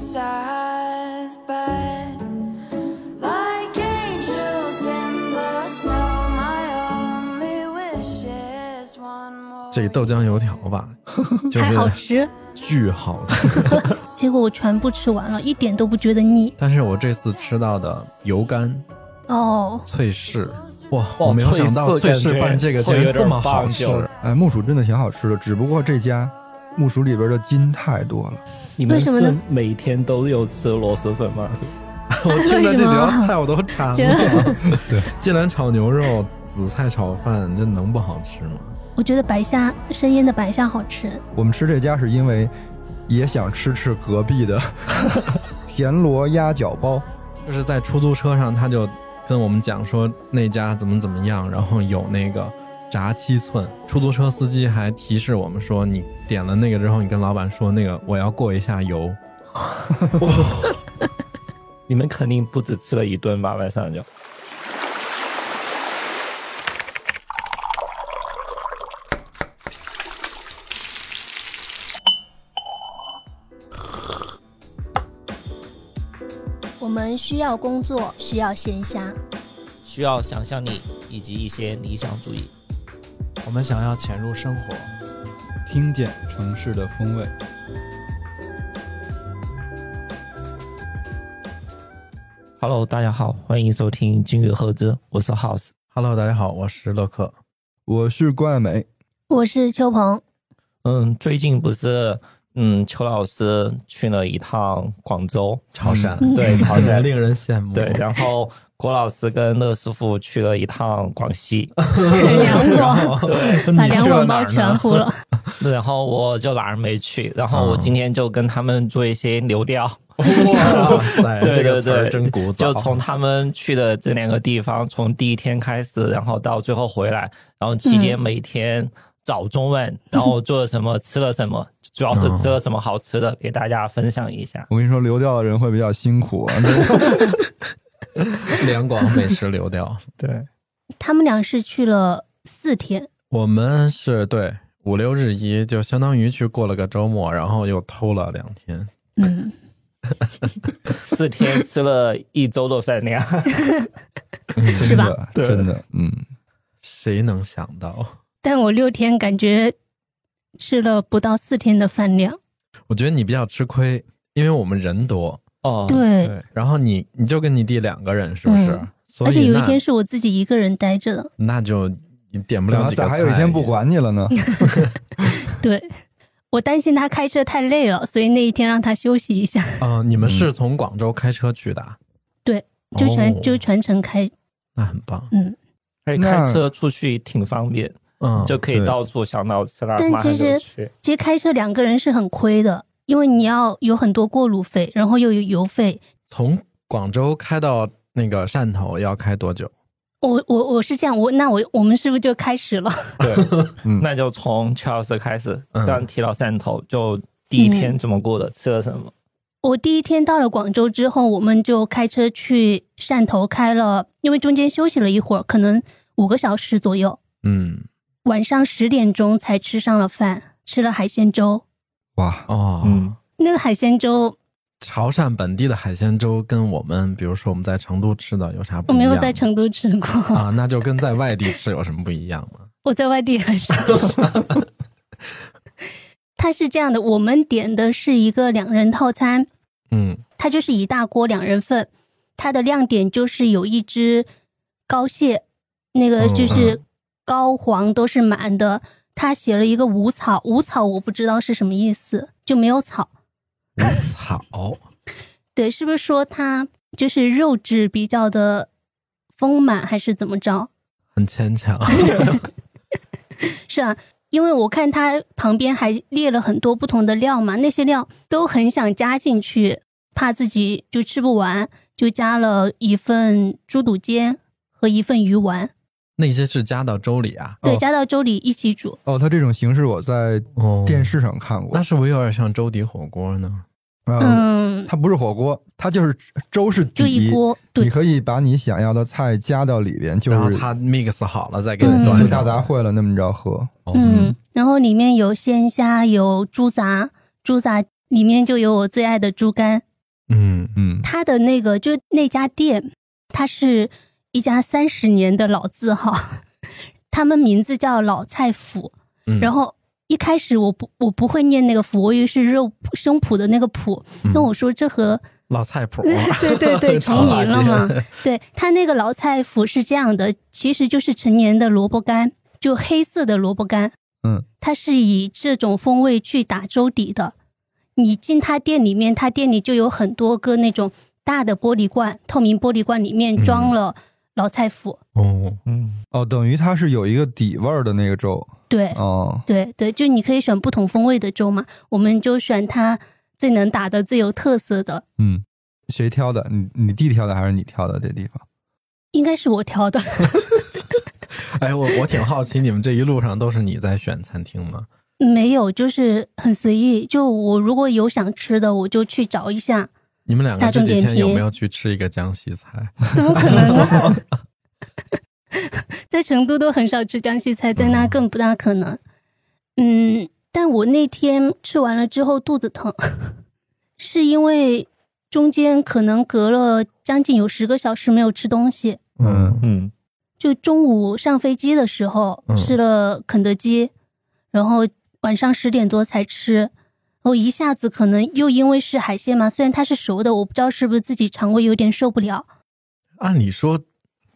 size, but like angels in the snow, my only wish is one more. 这豆浆油条吧，就还好是吃。巨好吃。结果我全部吃完了，一点都不觉得腻。但是我这次吃到的油干哦，脆柿，哇，我没有想到脆脆柿拌这个竟然这么好吃。哎，木薯真的挺好吃的，只不过这家木薯里边的筋太多了。你们为什么呢是每天都有吃螺蛳粉吗？我听着这几道菜我都馋了。对，芥蓝炒牛肉、紫菜炒饭，这能不好吃吗？我觉得白虾生腌的白虾好吃。我们吃这家是因为也想吃吃隔壁的 田螺鸭脚包。就是在出租车上，他就跟我们讲说那家怎么怎么样，然后有那个炸七寸。出租车司机还提示我们说，你点了那个之后，你跟老板说那个我要过一下油。你们肯定不止吃了一顿吧？晚上就我们需要工作，需要闲暇，需要想象力以及一些理想主义。我们想要潜入生活，听见城市的风味。Hello，大家好，欢迎收听金鱼赫兹，我是 House。Hello，大家好，我是乐克。我是关爱美，我是邱鹏，嗯，最近不是嗯，邱老师去了一趟广州，潮汕，嗯对潮汕 令人羡慕。对，然后郭老师跟乐师傅去了一趟广西，两广，把 两广包全糊了。然后我就哪儿没去，然后我今天就跟他们做一些流调，哇塞，这个对词儿，真古早。就从他们去的这两个地方，从第一天开始，然后到最后回来，然后期间嗯每天早中晚，然后做了什么，吃了什么，主要是吃了什么好吃的，给大家分享一下。我跟你说，流调的人会比较辛苦啊。两广美食流调。对，他们俩是去了四天，我们是对五六日一，就相当于去过了个周末，然后又偷了两天。嗯，四天吃了一周的饭量。是吧真的，真的，嗯，谁能想到？但我六天感觉吃了不到四天的饭量。我觉得你比较吃亏，因为我们人多，哦，对，对，然后你你就跟你弟两个人，是不是？嗯所以而且有一天是我自己一个人待着的。那就你点不了几个菜。咋还有一天不管你了呢？对，我担心他开车太累了，所以那一天让他休息一下，啊、你们是从广州开车去的啊？对，就全、哦就全程开。那很棒。嗯，而且开车出去挺方便，嗯，就可以到处想到吃哪，但马上其实就去。其实开车两个人是很亏的，因为你要有很多过路费，然后又有油费。从广州开到那个汕头要开多久？我我我是这样，我那我我们是不是就开始了？对，嗯那就从乔老师开始，嗯刚提到汕头，就第一天怎么过的，吃了什么？我第一天到了广州之后，我们就开车去汕头开了，因为中间休息了一会儿，可能五个小时左右。嗯，晚上十点钟才吃上了饭，吃了海鲜粥。哇，哦，嗯，那个海鲜粥潮汕本地的海鲜粥跟我们，比如说我们在成都吃的有啥不我没一样没？有在成都吃过，啊，那就跟在外地吃有什么不一样吗？我在外地很少。它是这样的，我们点的是一个两人套餐，嗯，它就是一大锅两人份。它的亮点就是有一只膏蟹，那个就是膏黄都是满的。它写了一个无草，无草我不知道是什么意思，就没有草。无草，对，是不是说他就是肉质比较的丰满，还是怎么着？很牵强。是啊，因为我看他旁边还列了很多不同的料嘛，那些料都很想加进去，怕自己就吃不完，就加了一份猪肚尖和一份鱼丸，那些是加到粥里啊？对，哦加到粥里一起煮。哦，它这种形式我在哦电视上看过那。是不是有点像粥底火锅呢？嗯，嗯，它不是火锅，它就是粥是就一底，锅，对你可以把你想要的菜加到里边，就是它 mix 好了再给你端就大杂烩了那么着喝。哦嗯，然后里面有鲜虾，有猪杂，猪杂里面就有我最爱的猪肝，嗯嗯它的那个就是那家店，它是一家三十年的老字号，他们名字叫老菜府。嗯，然后一开始我不我不会念那个府，我以为是肉脯胸脯的那个脯。嗯那我说这和老菜谱，对对对 重名了嘛？对，他那个老菜府是这样的，其实就是成年的萝卜干，就黑色的萝卜干。嗯，它是以这种风味去打粥底的。你进他店里面，他店里就有很多个那种大的玻璃罐，透明玻璃罐里面装了老菜府。哦，嗯，哦，等于它是有一个底味儿的那个粥对，哦。对对，就你可以选不同风味的粥嘛，我们就选它最能打的、最有特色的。嗯，谁挑的？你你弟挑的还是你挑的？这地方？应该是我挑的，哎，我我挺好奇，你们这一路上都是你在选餐厅吗？没有，就是很随意。就我如果有想吃的，我就去找一下。你们两个大这几天有没有去吃一个江西菜？怎么可能呢？在成都都很少吃江西菜，在那更不大可能。嗯，但我那天吃完了之后肚子疼，是因为中间可能隔了将近有十个小时没有吃东西。嗯嗯，就中午上飞机的时候嗯吃了肯德基，然后晚上十点多才吃，然后一下子可能又因为是海鲜嘛，虽然它是熟的，我不知道是不是自己肠胃有点受不了。按理说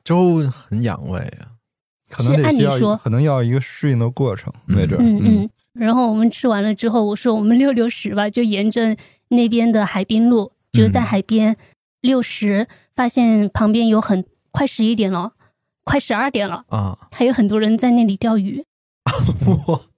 粥很养胃啊。可能得需要一，按理说可能要一个适应的过程，嗯没准儿。嗯嗯。然后我们吃完了之后，我说我们溜溜石吧，就沿着那边的海滨路，就是在海边溜石，发现旁边有很快十一点了，快十二点了，啊，还有很多人在那里钓鱼。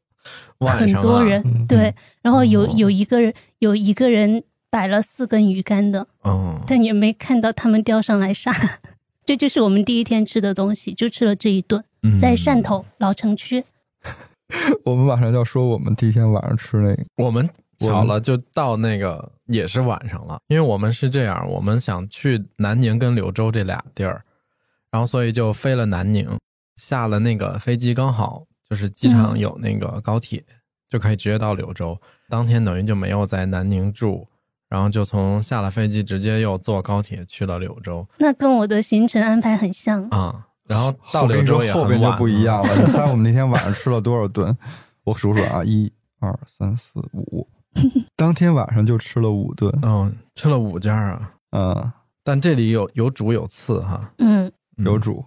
很多人、嗯对，然后有哦有一个人有一个人摆了四根鱼竿的，嗯，但也没看到他们钓上来啥。这就是我们第一天吃的东西，就吃了这一顿，嗯在汕头老城区。我们马上要说我们第一天晚上吃那个，我们巧了，就到那个也是晚上了，因为我们是这样，我们想去南宁跟柳州这俩地儿，然后所以就飞了南宁，下了那个飞机，刚好就是机场有那个高铁，就可以直接到柳州。当天等于就没有在南宁住，然后就从下了飞机直接又坐高铁去了柳州那跟我的行程安排很像。啊、然后到柳州也后边就不一样了。你猜我们那天晚上吃了多少顿？我数数啊，一二三四五，当天晚上就吃了五顿。嗯，吃了五家啊，嗯，但这里有有主有次哈，嗯，嗯有主，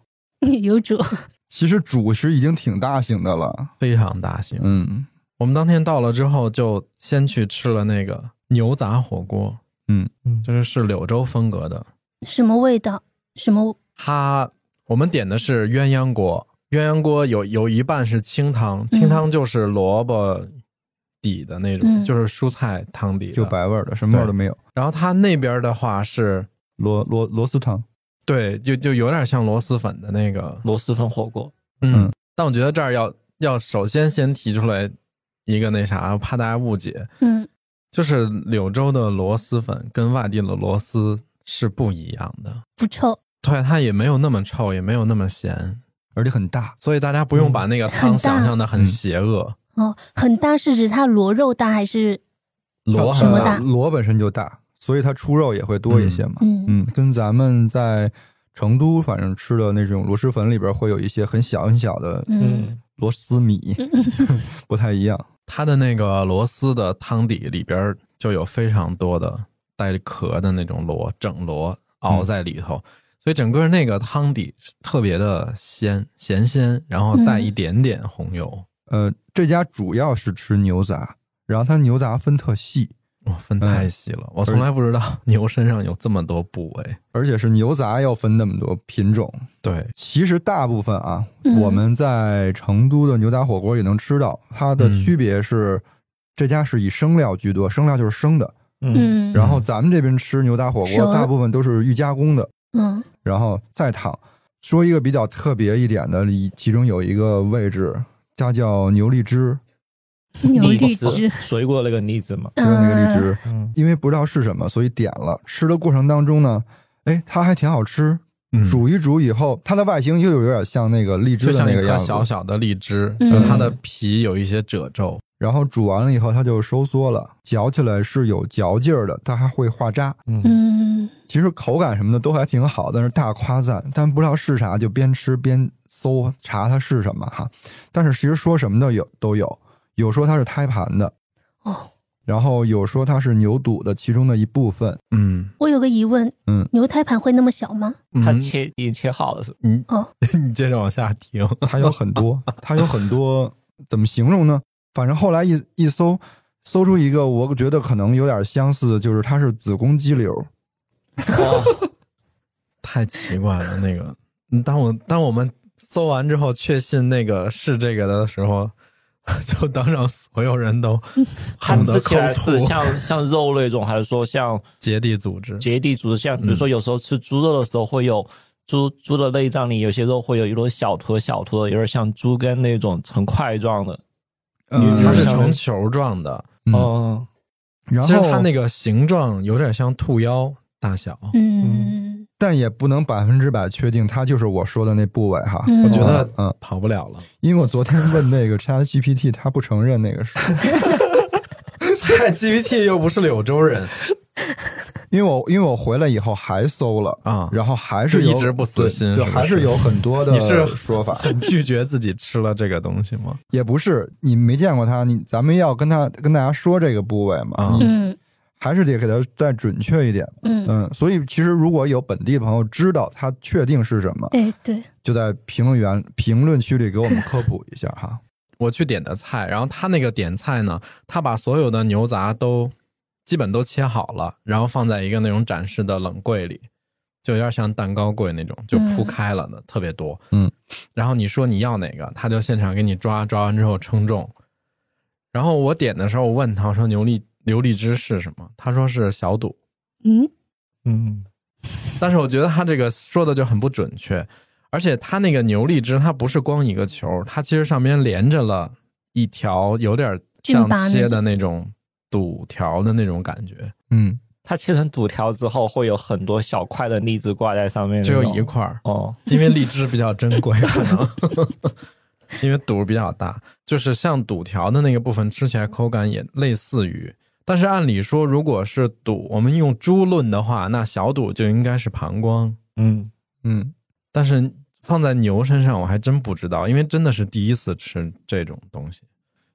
有主。其实主食已经挺大型的了。非常大型。嗯我们当天到了之后，就先去吃了那个牛杂火锅，嗯嗯就是是柳州风格的。什么味道？什么？它我们点的是鸳鸯锅，鸳鸯锅有有一半是清汤，清汤就是萝卜底的那种，嗯就是蔬菜汤底就白味儿的，什么味儿都没有。然后它那边的话是，螺螺螺丝汤，对，就就有点像螺蛳粉的那个，螺蛳粉火锅，嗯。嗯但我觉得这儿要要首先先提出来一个那啥，怕大家误解，嗯，就是柳州的螺蛳粉跟外地的螺蛳是不一样的，不臭。对，它也没有那么臭，也没有那么咸，而且很大。所以大家不用把那个汤想象的很邪恶。哦，很大是指它螺肉大还是？螺很大什么大呃螺本身就大，所以它出肉也会多一些嘛。嗯。嗯，跟咱们在成都反正吃的那种螺蛳粉里边会有一些很小很小的嗯，螺丝米，不太一样。它的那个螺丝的汤底里边就有非常多的带壳的那种螺，整螺熬在里头，所以整个那个汤底特别的鲜咸鲜，然后带一点点红油，呃，这家主要是吃牛杂，然后它牛杂分特细，哇、分太细了，我从来不知道 牛身上有这么多部位。而且是牛杂要分那么多品种。对，其实大部分啊，嗯我们在成都的牛杂火锅也能吃到，它的嗯区别是，这家是以生料居多，生料就是生的。嗯，然后咱们这边吃牛杂火锅，大部分都是预加工的，嗯然后再烫。说一个比较特别一点的，里其中有一个位置，它叫牛荔枝，牛荔荔枝，水果那个荔枝嘛，就是那个荔枝，嗯因为不知道是什么，所以点了。吃的过程当中呢，哎，它还挺好吃。嗯煮一煮以后，它的外形又有点像那个荔枝的就像那个样子，小小的荔枝，它的皮有一些褶皱，然后煮完了以后它就收缩了，嚼起来是有嚼劲儿的，它还会化渣。嗯，嗯，其实口感什么的都还挺好，但是大夸赞，但不知道是啥，就边吃边搜查它是什么哈。但是其实说什么的有都有，有说它是胎盘的，哦，然后有说它是牛肚的其中的一部分，嗯，我有个疑问，嗯，牛胎盘会那么小吗？它嗯切已经切好了是吧？你哦，你接着往下听。它有很多，它有很多，怎么形容呢？反正后来一一搜，搜出一个，我觉得可能有点相似，就是它是子宫肌瘤。哦，太奇怪了，那个，嗯当我当我们搜完之后，确信那个是这个的时候，就当让所有人都它 恨不得吃起来抠吐是像像肉那种，还是说像 结缔组织。结缔组织？像比如说有时候吃猪肉的时候会有猪猪的内脏里有些肉会有一种小坨小坨的，有点像猪肝那种成块状的。嗯，它是成球状的，嗯，哦，然后其实它那个形状有点像兔腰大小。嗯，但也不能百分之百确定它就是我说的那部位哈。嗯我觉得嗯，跑不了了。因为我昨天问那个 Chat GPT，他不承认那个是，菜 GPT 又不是柳州人因为我因为我回来以后还搜了，啊，然后还是一直不死心就还是有很多的你是说法，很拒绝自己吃了这个东西吗？也不是你没见过他，你咱们要跟他跟大家说这个部位嘛，嗯还是得给它再准确一点。嗯，嗯，所以其实如果有本地朋友知道它确定是什么，哎对，就在评论员评论区里给我们科普一下哈。我去点的菜，然后他那个点菜呢，他把所有的牛杂都基本都切好了，然后放在一个那种展示的冷柜里，就有点像蛋糕柜那种，就铺开了的，特别多。嗯，然后你说你要哪个，他就现场给你抓，抓完之后称重。然后我点的时候，我问他我说牛荔牛荔枝是什么？他说是小肚，嗯？嗯，但是我觉得他这个说的就很不准确，而且他那个牛荔枝它不是光一个球，它其实上面连着了一条有点像切的那种肚条的那种感觉，嗯，它切成肚条之后会有很多小块的荔枝挂在上面，只有一。块儿，哦，因为荔枝比较珍贵，可能。因为肚比较大，就是像肚条的那个部分吃起来口感也类似于。但是按理说，如果是赌，我们用猪论的话，那小赌就应该是膀胱。嗯，嗯，但是放在牛身上，我还真不知道，因为真的是第一次吃这种东西。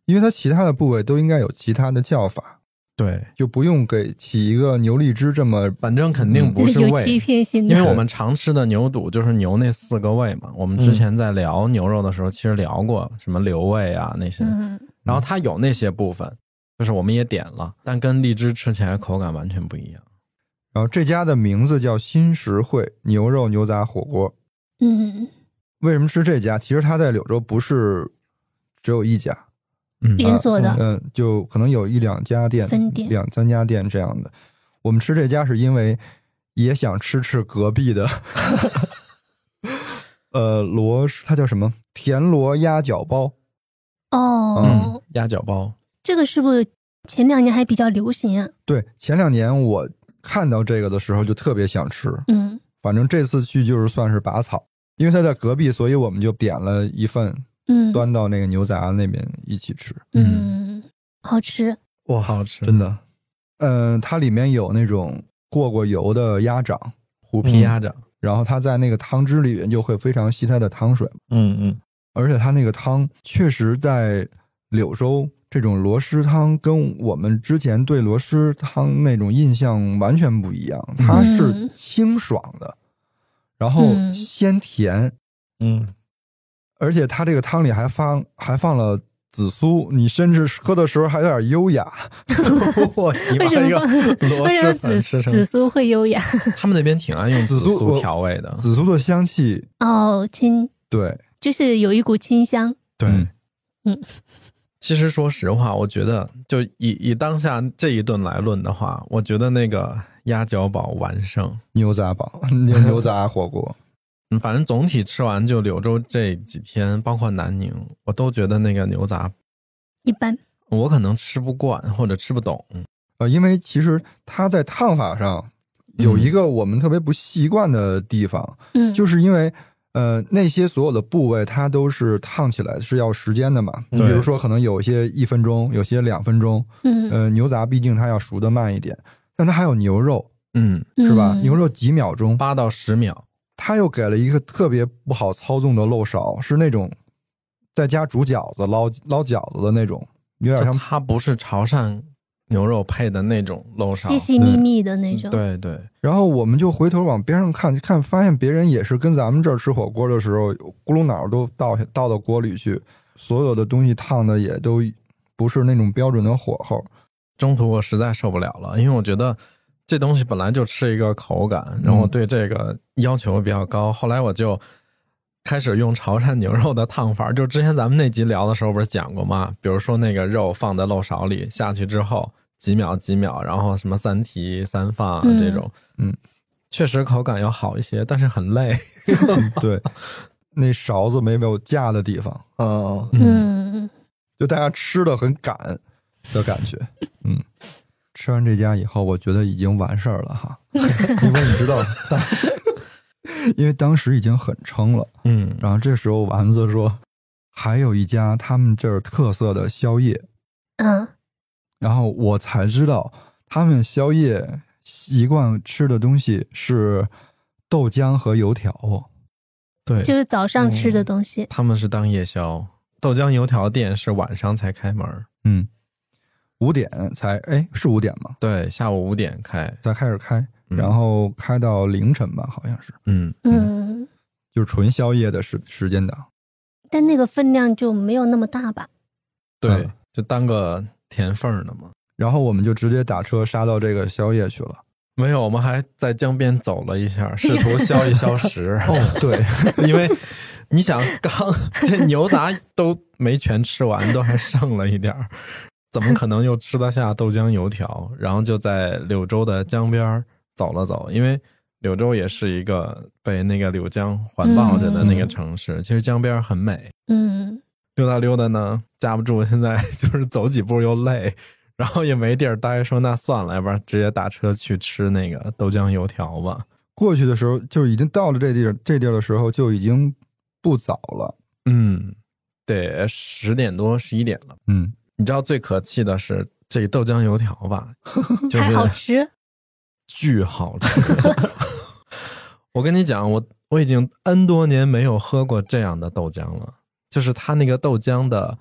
因为它其他的部位都应该有其他的叫法，对，就不用给起一个牛荔枝这么反正肯定不是有欺胃，骗性的，因为我们常吃的牛肚就是牛那四个胃嘛。我们之前在聊牛肉的时候，其实聊过什么瘤胃啊那些，嗯。然后它有那些部分，就是我们也点了，但跟荔枝吃起来口感完全不一样。然后这家的名字叫新实惠牛肉牛杂火锅。嗯，为什么吃这家？其实它在柳州不是只有一家，嗯连锁的，嗯，就可能有一两家店、分店两三家店这样的。我们吃这家是因为也想吃吃隔壁的，呃，螺，它叫什么？田螺鸭脚包。哦嗯，，鸭脚包，这个是不是前两年还比较流行啊？对，前两年我看到这个的时候就特别想吃，嗯反正这次去就是算是拔草，因为他在隔壁，所以我们就点了一份，嗯端到那个牛杂那边一起吃。嗯，好吃，哇，好吃，真的。嗯、它里面有那种过过油的鸭掌，虎皮鸭掌，然后它在那个汤汁里面就会非常吸它的汤水，嗯嗯，而且它那个汤确实在柳州这种螺蛳汤跟我们之前对螺蛳汤那种印象完全不一样，它是嗯清爽的，然后嗯鲜甜，嗯，而且它这个汤里还放还放了紫苏，你甚至喝的时候还有点优雅。哇，你把为什一个么螺为什么蛳粉紫吃成紫苏会优雅？他们那边挺爱用紫苏调味的，紫苏的香气，哦，清对，就是有一股清香，对，嗯嗯其实说实话，我觉得就以以当下这一顿来论的话，我觉得那个鸭脚堡完胜。牛杂堡 牛牛杂火锅，嗯，反正总体吃完就柳州这几天，包括南宁，我都觉得那个牛杂一般。我可能吃不惯或者吃不懂。呃，因为其实它在烫法上有一个我们特别不习惯的地方，嗯，就是因为呃，那些所有的部位它都是烫起来是要时间的嘛。你比如说，可能有一些一分钟，有些两分钟。嗯，呃，牛杂毕竟它要熟的慢一点，但它还有牛肉，嗯，是吧？嗯牛肉几秒钟，八到十秒，他又给了一个特别不好操纵的漏勺，是那种在家煮饺子捞捞饺子的那种，有点像它不是潮汕牛肉配的那种漏勺细，细密密的那种。对对，然后我们就回头往边上看，看发现别人也是跟咱们这儿吃火锅的时候，咕噜脑都倒倒到锅里去，所有的东西烫的也都不是那种标准的火候。中途我实在受不了了，因为我觉得这东西本来就吃一个口感，然后我对这个要求比较高。后来我就开始用潮汕牛肉的烫法，就之前咱们那集聊的时候不是讲过吗？比如说那个肉放在漏勺里下去之后，几秒几秒，然后什么三提三放这种，嗯，确实口感要好一些，但是很累。对，那勺子没有架的地方，嗯，嗯，就大家吃的很赶的感觉。嗯，吃完这家以后，我觉得已经完事儿了哈，因为你知道，当 因为当时已经很撑了。嗯，然后这时候丸子说，还有一家他们这儿特色的宵夜，嗯，然后我才知道他们宵夜习惯吃的东西是豆浆和油条。对，就是早上吃的东西。他们是当夜宵，豆浆油条店是晚上才开门，嗯，五点才哎是五点吗？对，下午五点开。才开始开，嗯然后开到凌晨吧，好像是，嗯，嗯，就是纯宵夜的时时间档。但那个分量就没有那么大吧？对嗯，就当个填缝儿的嘛。然后我们就直接打车杀到这个宵夜去了。没有，我们还在江边走了一下，试图消一消食。哦，对，因为你想，刚这牛杂都没全吃完，都还剩了一点儿，怎么可能又吃得下豆浆油条？然后就在柳州的江边儿走了走，因为柳州也是一个被那个柳江环抱着的那个城市，其实江边很美。嗯，溜达溜达呢，架不住现在 就是走几步又累，然后也没地儿待，说那算了，要不然直接打车去吃那个豆浆油条吧。过去的时候就已经到了这地儿这地儿的时候就已经不早了。嗯，得十点多十一点了。嗯，你知道最可气的是这豆浆油条吧？就还好是吃。巨好吃。我跟你讲，我我已经 N 多年没有喝过这样的豆浆了，就是它那个豆浆的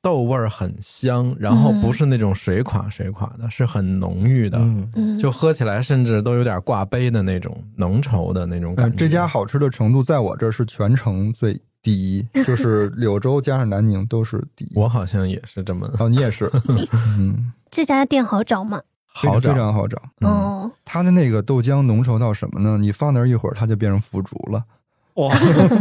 豆味儿很香，然后不是那种水垮水垮的，是很浓郁的，嗯，嗯，就喝起来甚至都有点挂杯的那种浓稠的那种感觉。但这家好吃的程度在我这儿是全城最第一，就是柳州加上南宁都是第一。我好像也是这么哦，你也是，嗯，这家店好找吗？好找非常好找。嗯哦，它的那个豆浆浓稠到什么呢？你放那儿一会儿，它就变成腐竹了。哇，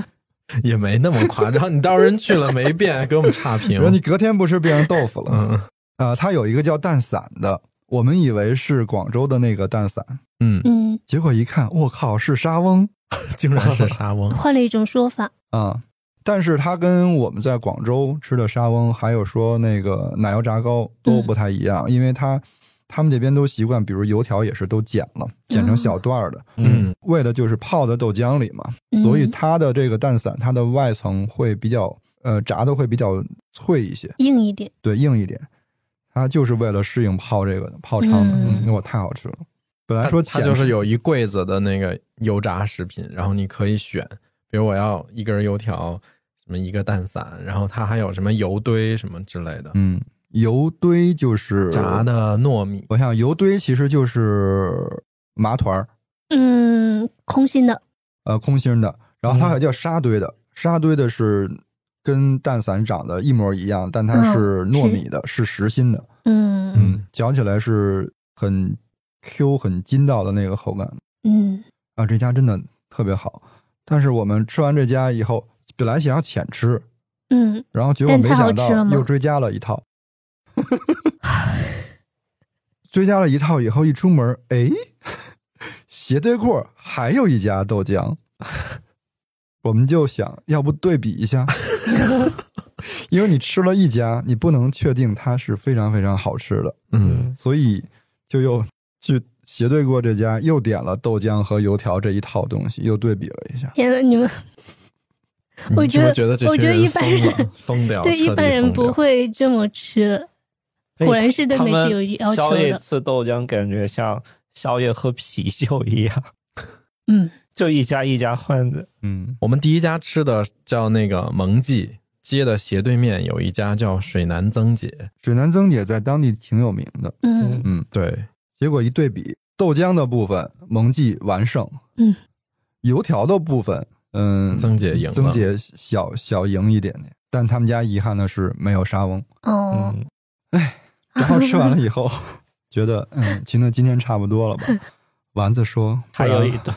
也没那么夸张。你到时候人去了没变，给我们差评然后。你隔天不吃变成豆腐了。嗯啊，它有一个叫蛋散的，我们以为是广州的那个蛋散，嗯，嗯，结果一看，我靠，是沙翁 竟然是沙翁。换了一种说法。啊！但是它跟我们在广州吃的沙翁，还有说那个奶油炸糕都不太一样，因为它他们这边都习惯，比如油条也是都剪了，剪成小段儿的，嗯。为的就是泡在豆浆里嘛，嗯。所以它的这个蛋散，它的外层会比较呃炸的会比较脆一些，硬一点。对，硬一点。它就是为了适应泡这个的泡汤。的，嗯。嗯，我太好吃了。本来说它浅就是有一柜子的那个油炸食品，然后你可以选，比如我要一根油条，什么一个蛋散，然后它还有什么油堆什么之类的，嗯油堆就是炸，的糯米。我想油堆其实就是麻团儿，嗯，空心的。呃，空心的，然后它还叫沙堆的，沙堆的是跟蛋散长得一模一样，但它是糯米的，是。实心的，嗯。嗯，嚼起来是很 Q 很筋道的那个口感。嗯。啊，这家真的特别好。但是我们吃完这家以后，本来想要浅吃，嗯，然后结果没想到又追加了一套，追加了一套以后一出门，哎，斜对过还有一家豆浆，我们就想要不对比一下，因为你吃了一家，你不能确定它是非常非常好吃的，嗯，所以就又去斜对过这家，又点了豆浆和油条这一套东西，又对比了一下。天呐，你们我觉得我觉得一般人疯掉，对一般人不。会这么吃。果然是对美食有要求宵夜的。吃豆浆，感觉像宵夜喝啤酒一样，嗯，就一家一家换着。嗯，我们第一家吃的叫那个蒙记街的斜对面有一家叫水南曾姐，水南曾姐在当地挺有名的。嗯。嗯，对，结果一对比，豆浆的部分蒙记完胜，嗯，油条的部分，嗯，曾姐赢了。曾姐小小赢一点点，但他们家遗憾的是没有沙翁。哦，嗯，然后吃完了以后，觉得嗯，今天今天差不多了吧？丸子说，还有一顿，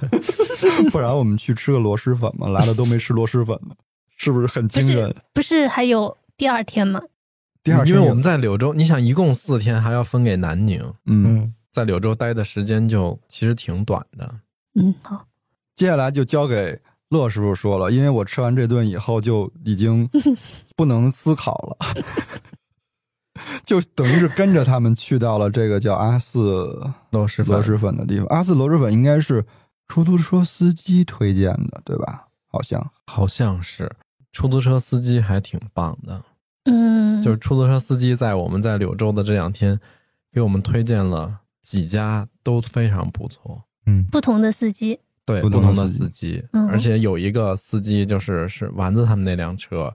不然我们去吃个螺蛳粉嘛，来了都没吃螺蛳粉呢，是不是很惊人？不是还有第二天吗？第二天因为我们在柳州，你想一共四天，还要分给南宁，嗯，嗯，在柳州待的时间就其实挺短的。嗯，好，接下来就交给乐师傅说了，因为我吃完这顿以后就已经不能思考了，就等于是跟着他们去到了这个叫阿四螺蛳粉，螺蛳粉的地方。阿四螺蛳粉应该是出租车司机推荐的，对吧？好像好像是出租车司机还挺棒的，嗯，就是出租车司机在我们在柳州的这两天，给我们推荐了几家都非常不错。嗯，不同的司机。对，不不同的司机司机，嗯而且有一个司机就是是丸子他们那辆车，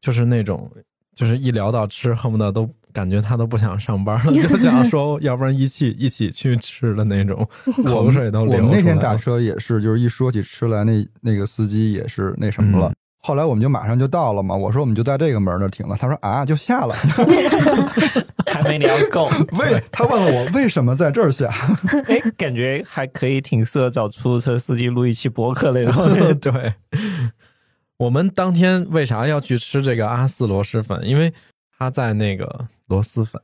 就是那种就是一聊到吃，恨不得都感觉他都不想上班了，就想说要不然一起一起去吃的那种，口水都我流出来了。们那天打车也是，就是一说起吃来，那那个司机也是那什么了。嗯后来我们就马上就到了嘛，我说我们就在这个门那停了，他说啊就下了，还没聊够。为他问了我为什么在这儿下，哎，感觉还可以，挺适合找出租车司机录一期博客那种。对，我们当天为啥要去吃这个阿四螺蛳粉？因为他在那个螺蛳粉，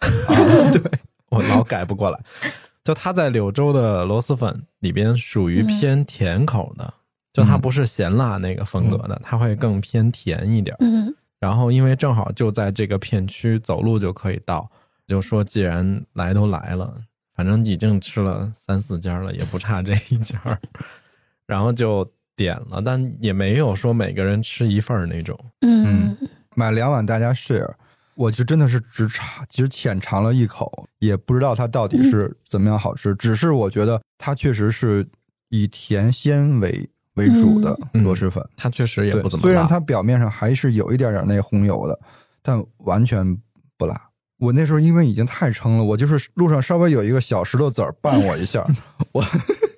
对我老改不过来。就他在柳州的螺蛳粉里边属于偏甜口的，就它不是咸辣那个风格的，它会更偏甜一点。嗯然后因为正好就在这个片区，走路就可以到，就说既然来都来了，反正已经吃了三四家了，也不差这一家，然后就点了，但也没有说每个人吃一份儿那种。嗯买两碗大家 share。我就真的是只尝，其实浅尝了一口，也不知道它到底是怎么样好吃。只是我觉得它确实是以甜鲜为为主的嗯螺蛳粉。它确实也不怎么辣，虽然它表面上还是有一点点那红油的，但完全不辣。我那时候因为已经太撑了，我就是路上稍微有一个小石头子儿绊我一下，我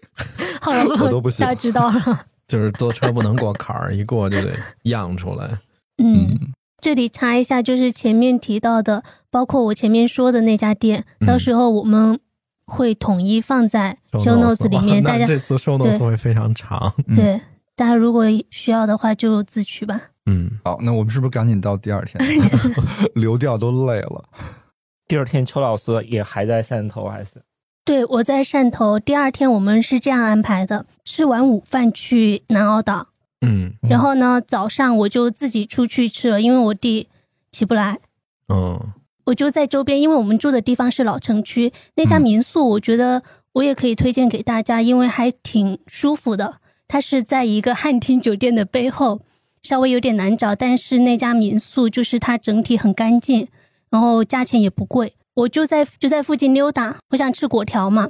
好了，我都不行大家知道了。就是坐车不能过坎儿，一过就得漾出来。嗯，这里查一下，就是前面提到的，包括我前面说的那家店，嗯到时候我们会统一放在 show notes 里面，大家这次 show notes 会非常长。嗯对大家如果需要的话就自取吧。嗯，好，那我们是不是赶紧到第二天？流调都累了。第二天，邱老师也还在汕头，还是对，我在汕头，第二天我们是这样安排的：吃完午饭去南澳岛，嗯然后呢早上我就自己出去吃了，因为我弟起不来，嗯我就在周边，因为我们住的地方是老城区，那家嗯民宿我觉得我也可以推荐给大家，因为还挺舒服的。它是在一个汉庭酒店的背后，稍微有点难找，但是那家民宿就是它整体很干净，然后价钱也不贵。我就在就在附近溜达，我想吃果条嘛，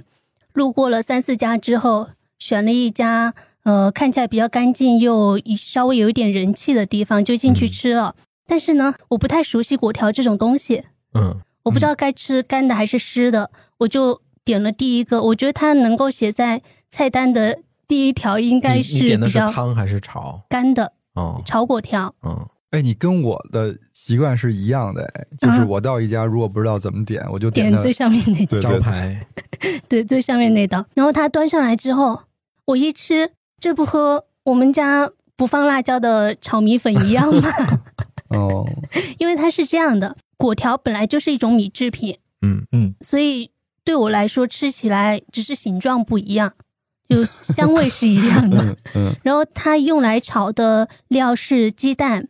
路过了三四家之后，选了一家呃看起来比较干净又稍微有一点人气的地方，就进去吃了。但是呢，我不太熟悉果条这种东西，嗯我不知道该吃干的还是湿的，我就点了第一个。我觉得它能够写在菜单的第一条，应该是比较汤还是炒？干的哦，炒果条。嗯哎，你跟我的习惯是一样的，哎，就是我到一家如果不知道怎么点，我就它点最上面那对招牌。对 最上面那道，然后他端上来之后，我一吃，这不和我们家不放辣椒的炒米粉一样吗？哦，因为它是这样的，果条本来就是一种米制品，嗯嗯所以对我来说吃起来只是形状不一样，就香味是一样的。嗯嗯然后它用来炒的料是鸡蛋、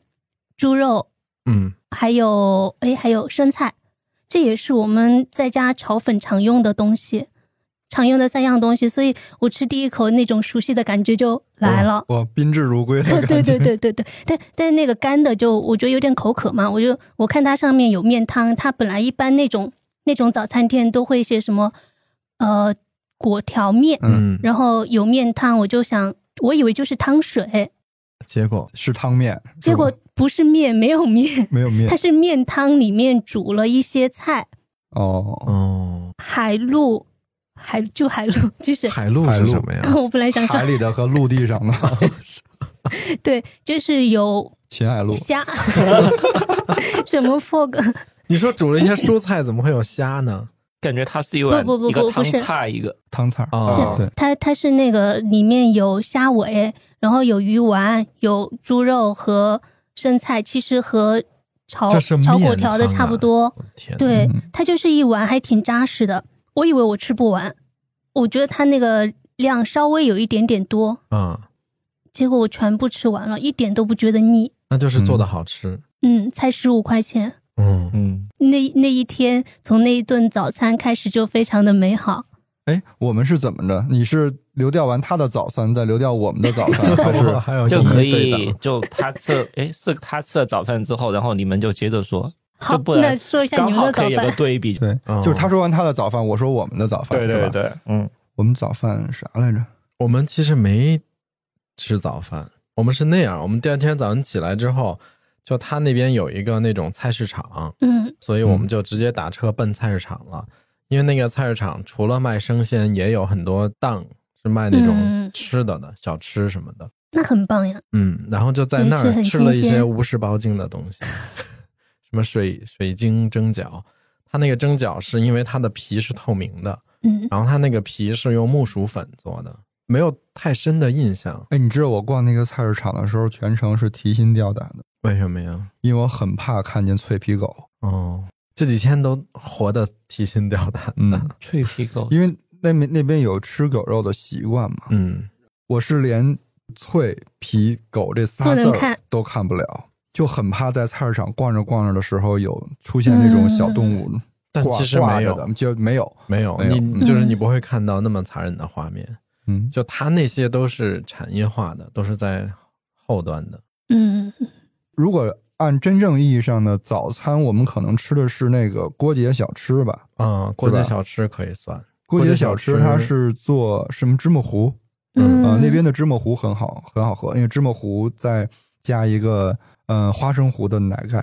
猪肉，嗯还有哎还有生菜，这也是我们在家炒粉常用的东西。常用的三样东西，所以我吃第一口那种熟悉的感觉就来了。哇，宾至如归的感觉。对对对对对，但但那个干的就我觉得有点口渴嘛，我就我看它上面有面汤，它本来一般那种那种早餐店都会写什么呃果条面，嗯，嗯，然后有面汤，我就想我以为就是汤水，结果是汤面，结果不是面，没有面，没有面。它是面汤里面煮了一些菜，哦。哦，海陆海就海陆就是。海陆海陆。是什么呀？我本来想说海，里的和陆地上的。对，就是有秦海陆，虾，什么 fog，你说煮了一些蔬菜，怎么会有虾呢？感觉它是一碗不不不一个汤不不是。菜一个，汤菜儿哦。对，它它是那个里面有虾尾，然后有鱼丸，有猪肉和生菜，其实和炒炒粿条的差不多。对嗯，它就是一碗，还挺扎实的。我以为我吃不完，我觉得它那个量稍微有一点点多，嗯，结果我全部吃完了，一点都不觉得腻。那就是做的好吃。嗯，才十五块钱。嗯，嗯，那那一天，从那一顿早餐开始就非常的美好。哎，我们是怎么着？你是流掉完他的早餐，再流掉我们的早餐，还是还有就可以 就他吃，哎，是他吃了早饭之后，然后你们就接着说，好，就不然那说一下你们的早好可以有个饭。对比。对？哦就是他说完他的早饭，我说我们的早饭，对对对，嗯，我们早饭啥来着？我们其实没吃早饭，我们是那样，我们第二天早上起来之后，就他那边有一个那种菜市场，嗯所以我们就直接打车奔菜市场了。因为那个菜市场除了卖生鲜，也有很多档是卖那种嗯吃的的、小吃什么的。那很棒呀。嗯，然后就在那儿吃了一些无视包茎的东西，什么水水晶蒸饺，它那个蒸饺是因为它的皮是透明的，嗯，然后它那个皮是用木薯粉做的，没有太深的印象。哎，你知道我逛那个菜市场的时候，全程是提心吊胆的，为什么呀？因为我很怕看见脆皮狗。哦，这几天都活得提心吊胆的。嗯，脆皮狗，因为那边那边有吃狗肉的习惯嘛，嗯，我是连脆皮狗这仨字儿都看不了，就很怕在菜市场逛着逛着的时候有出现那种小动物挂但其实没有，挂着的，就没有。没有，没有你就是你不会看到那么残忍的画面。嗯，就它那些都是产业化的，都是在后端的。嗯，如果按真正意义上的早餐，我们可能吃的是那个锅姐小吃吧。嗯，过是吧节小吃可以算。郭姐小吃吃它是做什么芝麻糊嗯啊、那边的芝麻糊很好，很好喝，因为芝麻糊再加一个嗯、呃花生糊的奶盖，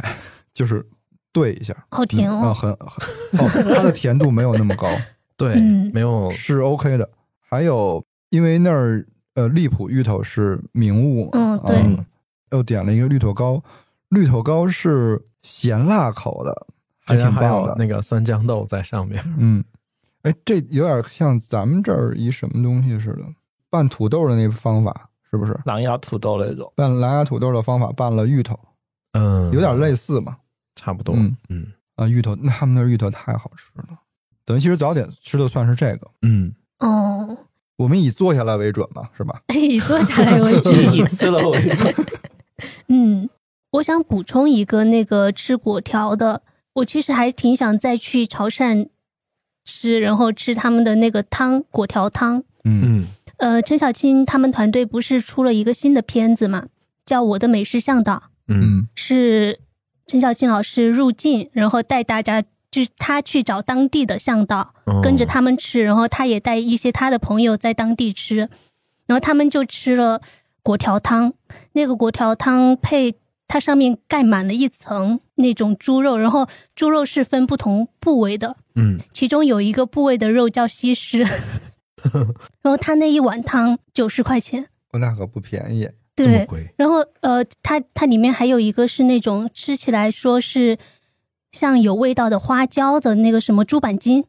就是兑一下，好甜哦。很很哦，它的甜度没有那么高，对，嗯没有是 OK 的。还有，因为那儿呃荔浦芋头是名物嘛，嗯对嗯又点了一个绿头糕，绿头糕是咸辣口的，还挺棒的。那个酸豇豆在上面。嗯，哎，这有点像咱们这儿一什么东西似的，拌土豆的那个方法，是不是？狼牙土豆那种，拌狼牙土豆的方法拌了芋头，嗯，有点类似嘛。差不多。嗯嗯啊，芋头，那他们那芋头太好吃了。等于其实早点吃的算是这个，嗯，哦，我们以坐下来为准嘛，是吧？以坐下来为准。以吃了为准。嗯，我想补充一个那个吃果条的，我其实还挺想再去潮汕吃，然后吃他们的那个汤果条汤。嗯。嗯。呃，陈小青他们团队不是出了一个新的片子嘛，叫《我的美食向导》，嗯。嗯。是陈小青老师入境，然后带大家，就是他去找当地的向导，哦跟着他们吃，然后他也带一些他的朋友在当地吃，然后他们就吃了果条汤，那个果条汤配它上面盖满了一层那种猪肉，然后猪肉是分不同部位的，嗯其中有一个部位的肉叫西施，然后他那一碗汤九十块钱，我那可不便宜。对，这么贵。然后呃，它它里面还有一个是那种吃起来说是像有味道的花椒的那个什么猪板筋，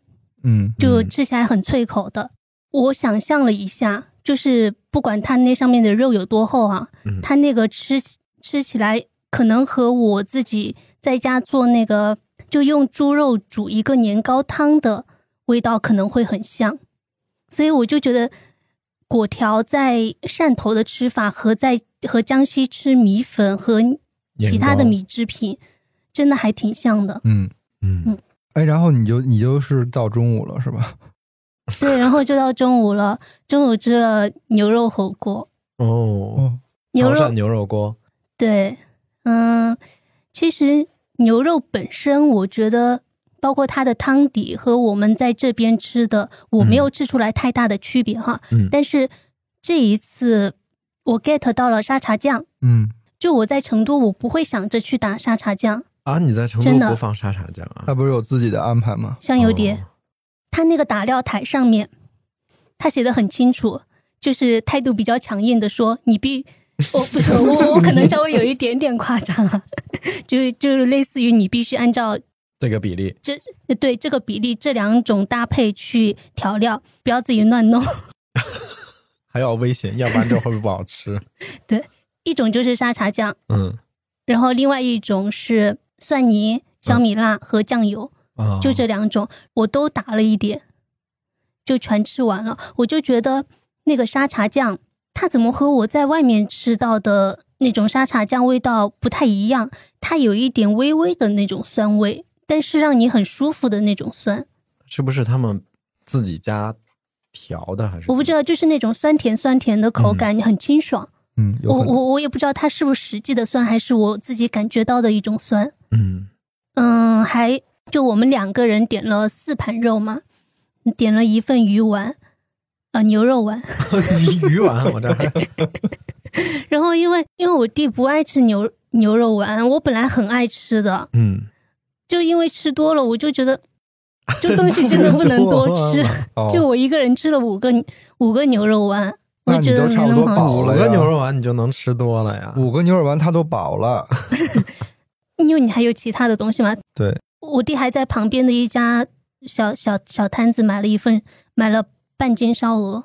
嗯就嗯吃起来很脆口的。我想象了一下，就是不管它那上面的肉有多厚啊，嗯它那个吃起吃起来可能和我自己在家做那个就用猪肉煮一个年糕汤的味道可能会很像，所以我就觉得果条在汕头的吃法和在和江西吃米粉和其他的米制品真的还挺像的。嗯，嗯嗯，哎，然后你就你就是到中午了是吧？对，然后就到中午了，中午吃了牛肉火锅，哦，哦，牛肉潮汕牛肉锅，对，嗯，其实牛肉本身，我觉得包括它的汤底和我们在这边吃的，我没有吃出来太大的区别哈。嗯但是这一次我 get 到了沙茶酱，嗯，就我在成都，我不会想着去打沙茶酱，啊，你在成都真的不放沙茶酱啊？他不是有自己的安排吗？香油碟。哦它那个打料台上面，他写的很清楚，就是态度比较强硬的说，你必。我不，我我可能稍微有一点点夸张啊，就是就是类似于你必须按照这个比例，这对这个比例这两种搭配去调料，不要自己乱弄。还要危险，要不然这会不会不好吃？对一种就是沙茶酱，嗯然后另外一种是蒜泥、小米辣和酱油，啊，就这两种我都打了一点，就全吃完了。我就觉得那个沙茶酱，它怎么和我在外面吃到的那种沙茶酱味道不太一样？它有一点微微的那种酸味，但是让你很舒服的那种酸。是不是他们自己家调的？还是我不知道，就是那种酸甜酸甜的口感，很清爽。嗯。我我我也不知道它是不是实际的酸，还是我自己感觉到的一种酸。嗯嗯，还就我们两个人点了四盘肉嘛，点了一份鱼丸，呃，牛肉丸。鱼丸，我这还 然后因为因为我弟不爱吃牛牛肉丸，我本来很爱吃的，嗯，就因为吃多了，我就觉得这东西真的不能多 吃。哦，就我一个人吃了五个五个牛肉丸，我那你觉得没都差不多。饱了五个牛肉丸你就能吃多了呀。五个牛肉丸他都饱了。因为你还有其他的东西吗。对，我弟还在旁边的一家小小小摊子买了一份，买了半斤烧鹅，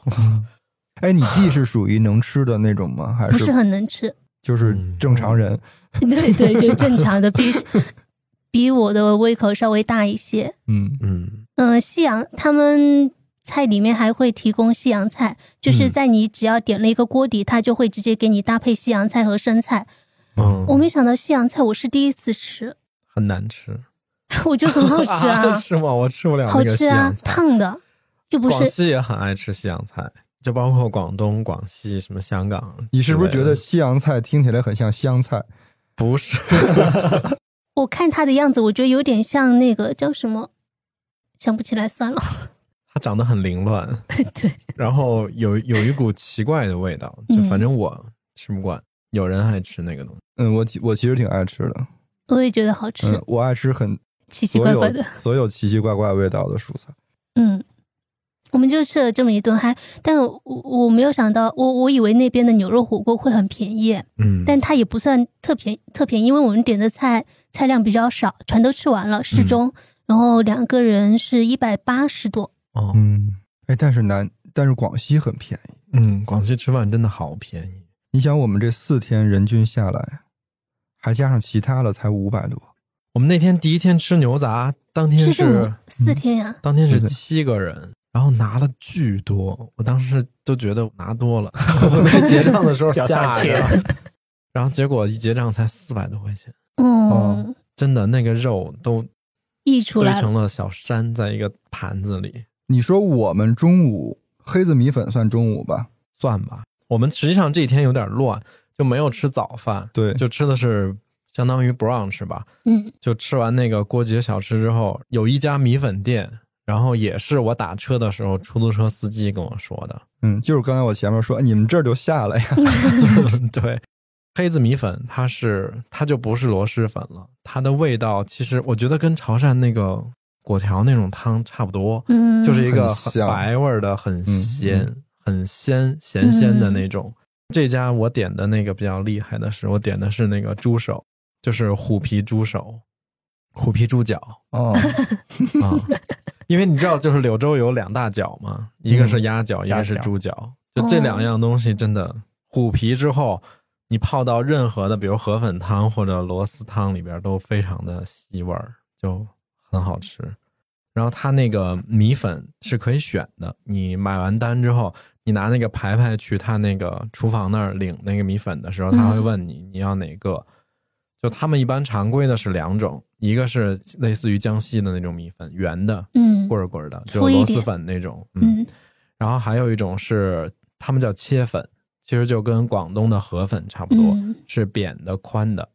哎，你弟是属于能吃的那种吗？还是不是很能吃。就是正常人？对对，就正常的，比比我的胃口稍微大一些。嗯嗯嗯、西洋他们菜里面还会提供西洋菜，就是嗯在你只要点了一个锅底，他就会直接给你搭配西洋菜和生菜。嗯，我没想到西洋菜我是第一次吃，很难吃，我觉得很好吃啊，是吗？我吃不了好吃啊。烫的，就不是广西也很爱吃西洋菜，就包括广东、广西、什么香港。你是不是觉得西洋菜听起来很像香菜？不是？我看他的样子，我觉得有点像那个叫什么，想不起来算了。他长得很凌乱，对，然后有有一股奇怪的味道，就嗯反正我吃不惯。有人爱吃那个东西，嗯，我其我其实挺爱吃的。我也觉得好吃，嗯，我爱吃很奇奇怪怪的。所有奇奇怪怪味道的蔬菜。嗯，我们就吃了这么一顿，还但我我没有想到，我我以为那边的牛肉火锅会很便宜，嗯，但它也不算特便特便宜，因为我们点的菜菜量比较少，全都吃完了，适中，然后两个人是一百八十多。哦，嗯，哎，但是南但是广西很便宜。嗯，广西吃饭真的好便宜。你想，我们这四天人均下来，还加上其他的，才五百多。我们那天第一天吃牛杂，当天是四天呀、当天是七个人，然后拿了巨多，我当时都觉得拿多了，结账的时候要吓着，然后结果一结账才四百多块钱，嗯，哦真的那个肉都溢出来了。堆成了小山，在一个盘子里，你说我们中午黑子米粉算中午吧？算吧。我们实际上这一天有点乱，就没有吃早饭，对，就吃的是相当于 brunch 吧，嗯就吃完那个锅节小吃之后，有一家米粉店，然后也是我打车的时候，出租车司机跟我说的。嗯，就是刚才我前面说，你们这儿就下来呀。对，黑子米粉它是它就不是螺蛳粉了，它的味道其实我觉得跟潮汕那个果条那种汤差不多，嗯，就是一个很白味儿的，很嗯鲜、很鲜咸鲜的那种。这家我点的那个比较厉害的是，我点的是那个猪手，就是虎皮猪手、虎皮猪脚哦，啊。因为你知道，就是柳州有两大脚嘛，一个是鸭脚，一个是猪脚。就这两样东西，真的虎皮之后，你泡到任何的，比如河粉汤或者螺丝汤里边，都非常的吸味儿，就很好吃。然后它那个米粉是可以选的，你买完单之后，你拿那个牌牌去他那个厨房那儿领那个米粉的时候，他会问你你要哪个。就他们一般常规的是两种，一个是类似于江西的那种米粉，圆的，嗯棍儿棍儿的，就螺蛳粉那种。嗯，嗯然后还有一种是他们叫切粉，其实就跟广东的河粉差不多，嗯，是扁的、宽的。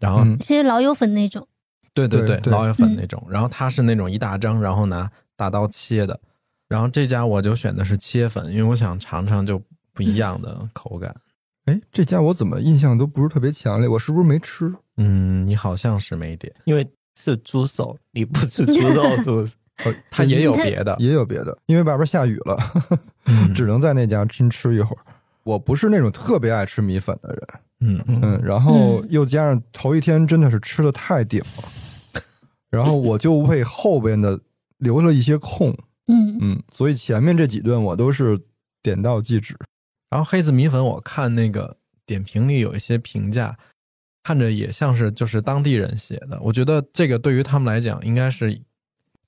然后，嗯其实老友粉那种，对对对，对对老友粉嗯那种。然后它是那种一大张，然后拿大刀切的。然后这家我就选的是切粉，因为我想尝尝就不一样的口感。哎，这家我怎么印象都不是特别强烈？我是不是没吃？嗯，你好像是没点，因为是猪手，你不吃猪肉是不是？呃，它也有别的。也有别的，因为外边下雨了，嗯只能在那家真吃一会儿。我不是那种特别爱吃米粉的人，嗯嗯，然后又加上头一天真的是吃的太顶了，然后我就为后边的留了一些空，嗯嗯，所以前面这几顿我都是点到即止。然后黑子米粉，我看那个点评里有一些评价，看着也像是就是当地人写的。我觉得这个对于他们来讲，应该是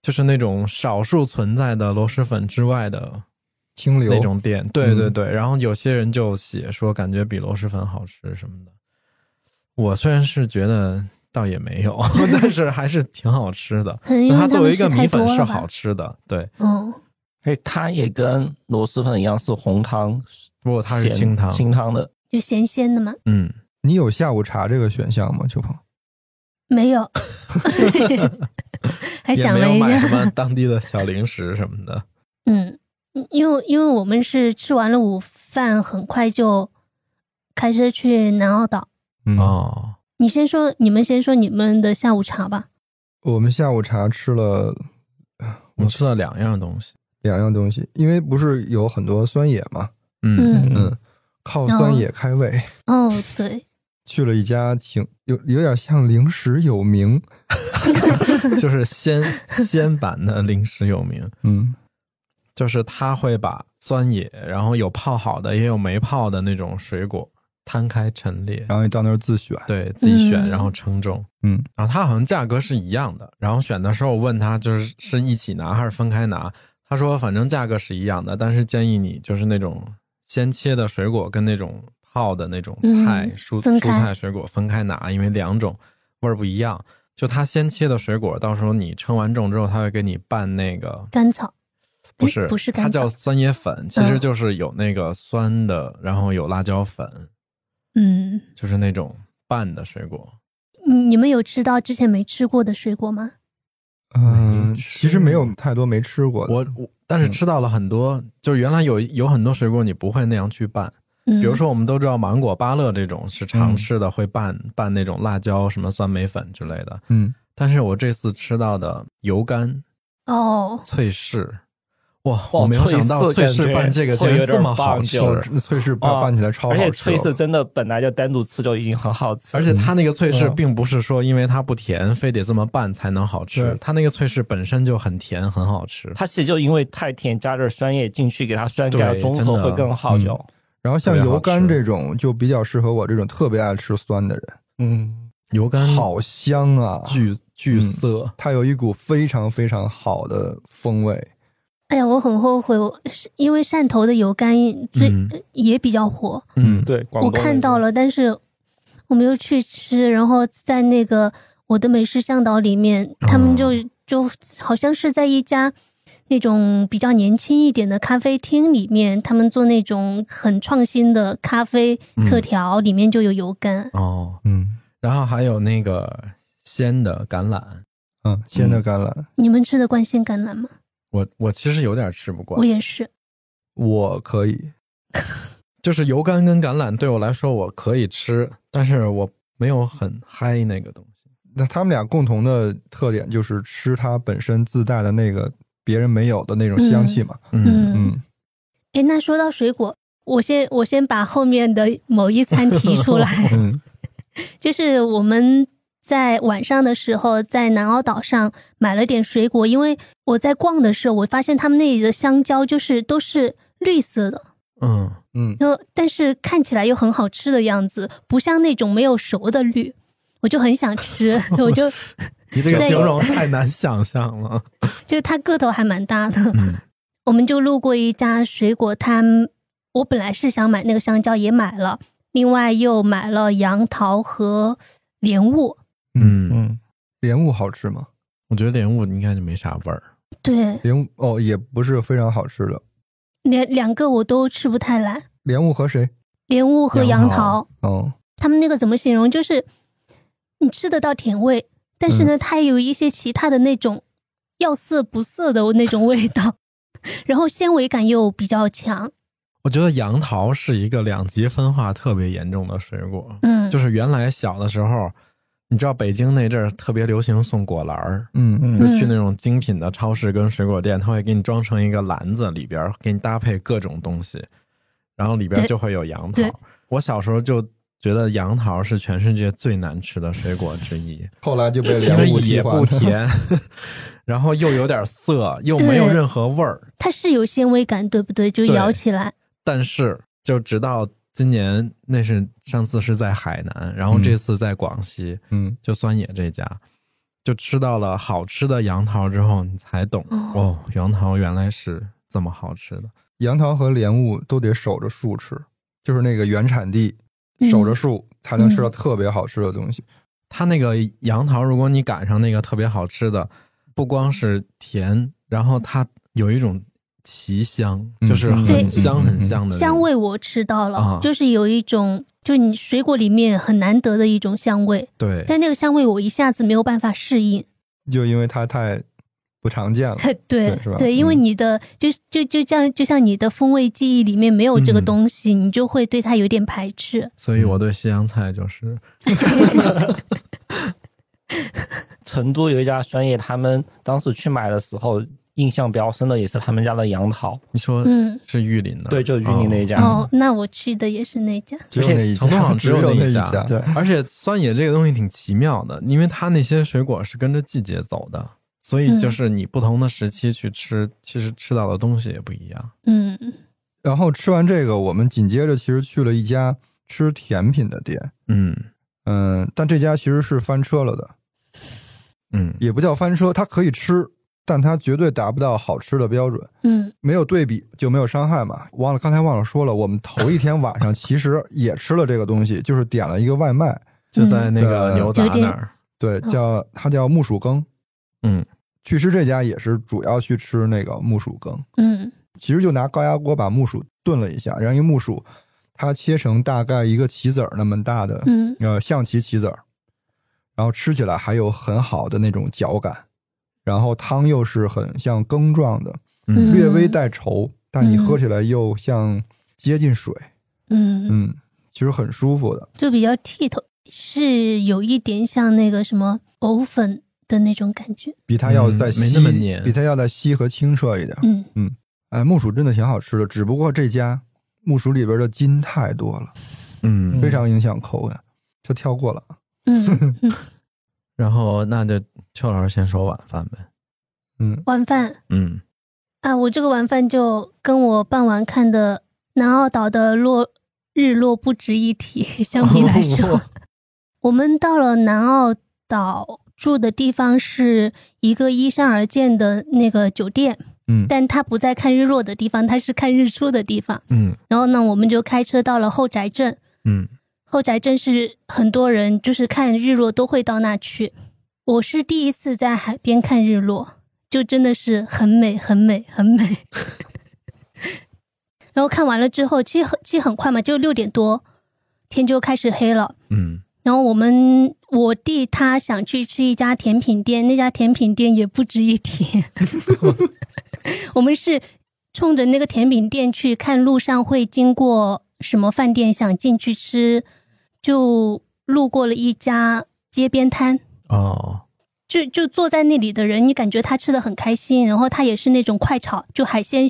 就是那种少数存在的螺蛳粉之外的清流那种店。对对嗯对，然后有些人就写说感觉比螺蛳粉好吃什么的。我虽然是觉得倒也没有，但是还是挺好吃的。它作为一个米粉是好吃的，对，嗯，哎，它也跟螺蛳粉一样是红汤，不过它是清汤。清汤的。就咸鲜的嘛，嗯，你有下午茶这个选项吗，秋鹏？没有，还想了一下买什下，么 当地的小零食什么的。嗯，因为因为我们是吃完了午饭，很快就开车去南澳岛。嗯，哦，你先说，你们先说你们的下午茶吧。我们下午茶吃了我吃了两样东西。两样东西，因为不是有很多酸野嘛，嗯。嗯。嗯，靠酸野开胃。哦，对，去了一家挺有有点像零食有名，就是鲜鲜版的零食有名，嗯。就是他会把酸野，然后有泡好的，也有没泡的那种水果摊开陈列，然后你到那儿自选，对自己选，嗯。然后称重。嗯。然后他好像价格是一样的，然后选的时候我问他就是是一起拿还是分开拿，他说反正价格是一样的，但是建议你就是那种先切的水果跟那种泡的那种菜、嗯蔬蔬菜水果分开拿，因为两种味儿不一样。就他先切的水果，到时候你称完重之后，他会给你拌那个甘草，不是不是甘草它叫，酸野粉，其实嗯就是有那个酸的，然后有辣椒粉，嗯，就是那种拌的水果。你们有吃到之前没吃过的水果吗？嗯，其实没有太多没吃过的，我我但是吃到了很多，就是原来有有很多水果你不会那样去拌，嗯，比如说我们都知道芒果、芭乐这种是常嗯。吃的，会拌拌那种辣椒、什么酸梅粉之类的。嗯。但是我这次吃到的油柑、哦，脆柿，哇，我没有想到脆脆柿拌这个竟然会有点这么好吃，棒就这脆柿拌起来超好吃而且脆柿真的本来就单独吃就已经很好吃，而且它那个脆柿嗯并不是说因为它不甜，非得这么拌才能好吃对，它那个脆柿本身就很甜，很好吃。它其实就因为太甜，加点酸液进去给它酸改对中和会更好嗯就。然后像油柑这种就比较适合我这种特别爱吃酸的人，嗯，油柑好香啊！巨巨嗯涩，它有一股非常非常好的风味，哎呀，我很后悔，我是因为汕头的油柑最、嗯。也比较火，嗯，对，广我看到了，但是我没有去吃。然后在那个我的美食向导里面，他们就哦。就好像是在一家那种比较年轻一点的咖啡厅里面，他们做那种很创新的咖啡嗯。特调，里面就有油柑。哦，嗯。然后还有那个鲜的橄榄，嗯，鲜的橄榄，你们吃得惯鲜橄榄吗？我我其实有点吃不惯我，也是。我可以，就是油柑跟橄榄对我来说我可以吃，但是我没有很嗨那个东西。那他们俩共同的特点就是吃它本身自带的那个别人没有的那种香气嘛，嗯嗯嗯哎，那说到水果，我先我先把后面的某一餐提出来。嗯 就是我们在晚上的时候在南澳岛上买了点水果，因为我在逛的时候，我发现他们那里的香蕉就是都是绿色的，嗯，嗯，然后但是看起来又很好吃的样子，不像那种没有熟的绿，我就很想吃，我就 你这个形容太难想象了。就它个头还蛮大的，嗯我们就路过一家水果摊，我本来是想买那个香蕉，也买了，另外又买了杨桃和莲雾，嗯，嗯，莲雾好吃吗？我觉得莲雾应该就没啥味儿。对，莲雾哦，也不是非常好吃的。两两个我都吃不太来。莲雾和谁？莲雾和杨桃杨桃，哦，他们那个怎么形容？就是你吃得到甜味，但是呢，嗯它有一些其他的那种要涩不涩的那种味道，然后纤维感又比较强。我觉得杨桃是一个两极分化特别严重的水果，嗯，就是原来小的时候，你知道北京那阵儿特别流行送果篮儿，嗯嗯就嗯去那种精品的超市跟水果店，他会给你装成一个篮子，里边儿给你搭配各种东西，然后里边就会有杨桃。我小时候就觉得杨桃是全世界最难吃的水果之一，后来就被因为莲雾也。不甜，然后又有点涩，又没有任何味儿。它是有纤维感，对不对？就咬起来，但是就直到今年，那是上次是在海南，然后嗯这次在广西，嗯，就酸野这家，就吃到了好吃的杨桃之后，你才懂哦哦，杨桃原来是这么好吃的。杨桃和莲雾都得守着树吃，就是那个原产地，嗯守着树才能吃到特别好吃的东西。它那个杨桃，如果你赶上那个特别好吃的，不光是甜，然后它有一种奇香，嗯。就是很香很香的香味我吃到了，啊。就是有一种，就你水果里面很难得的一种香味，对，但那个香味我一下子没有办法适应。就因为它太不常见了。对对是吧？对，因为嗯。你的、就就就像就像你的风味记忆里面没有这个嗯。东西，你就会对它有点排斥。所以我对西洋菜就是 成都有一家酸野，他们当时去买的时候，印象比较深的也是他们家的杨桃，你说嗯，是玉林的，对，就是玉林那一家。哦，那我去的也是那家。只有那一成都好家，像只有那一家。对，而且酸野这个东西挺奇妙的，因为它那些水果是跟着季节走的，所以就是你不同的时期去吃，其实吃到的东西也不一样。嗯，然后吃完这个，我们紧接着其实去了一家吃甜品的店，嗯。嗯，但这家其实是翻车了的，嗯，也不叫翻车，它可以吃，但它绝对达不到好吃的标准。嗯。没有对比就没有伤害嘛。忘了刚才忘了说了，我们头一天晚上其实也吃了这个东西，就是点了一个外卖，就在那个嗯牛杂那儿，对，叫它叫木薯羹。嗯。去吃这家也是主要去吃那个木薯羹，嗯。其实就拿高压锅把木薯炖了一下，然后一木薯它切成大概一个棋子儿那么大的，嗯。呃，象棋棋子儿，然后吃起来还有很好的那种嚼感，然后汤又是很像羹状的，嗯。略微带稠，但你喝起来又像接近水，嗯，嗯，其实很舒服的。就比较剔透，是有一点像那个什么藕粉的那种感觉。比它要再稀，嗯没那么黏。比它要再稀和清澈一点。嗯。嗯。哎，木薯真的挺好吃的，只不过这家木薯里边的筋太多了，嗯，非常影响口感，就跳过了。嗯嗯，然后那就邱老师先说晚饭呗。嗯，晚饭？嗯。啊，我这个晚饭就跟我傍晚看的南澳岛的落日落不值一提，相比来说，哦。我们到了南澳岛住的地方是一个依山而建的那个酒店，嗯。但它不在看日落的地方，它是看日出的地方。嗯。然后呢，我们就开车到了后宅镇，嗯后宅镇是很多人就是看日落都会到那去。我是第一次在海边看日落，就真的是很美，很美，很美。然后看完了之后，其实很其实很快嘛，就六点多，天就开始黑了。嗯然后我们我弟他想去吃一家甜品店，那家甜品店也不值一提。我们是冲着那个甜品店去看，路上会经过什么饭店，想进去吃，就路过了一家街边摊。哦就就坐在那里的人，你感觉他吃的很开心，然后他也是那种快炒，就海鲜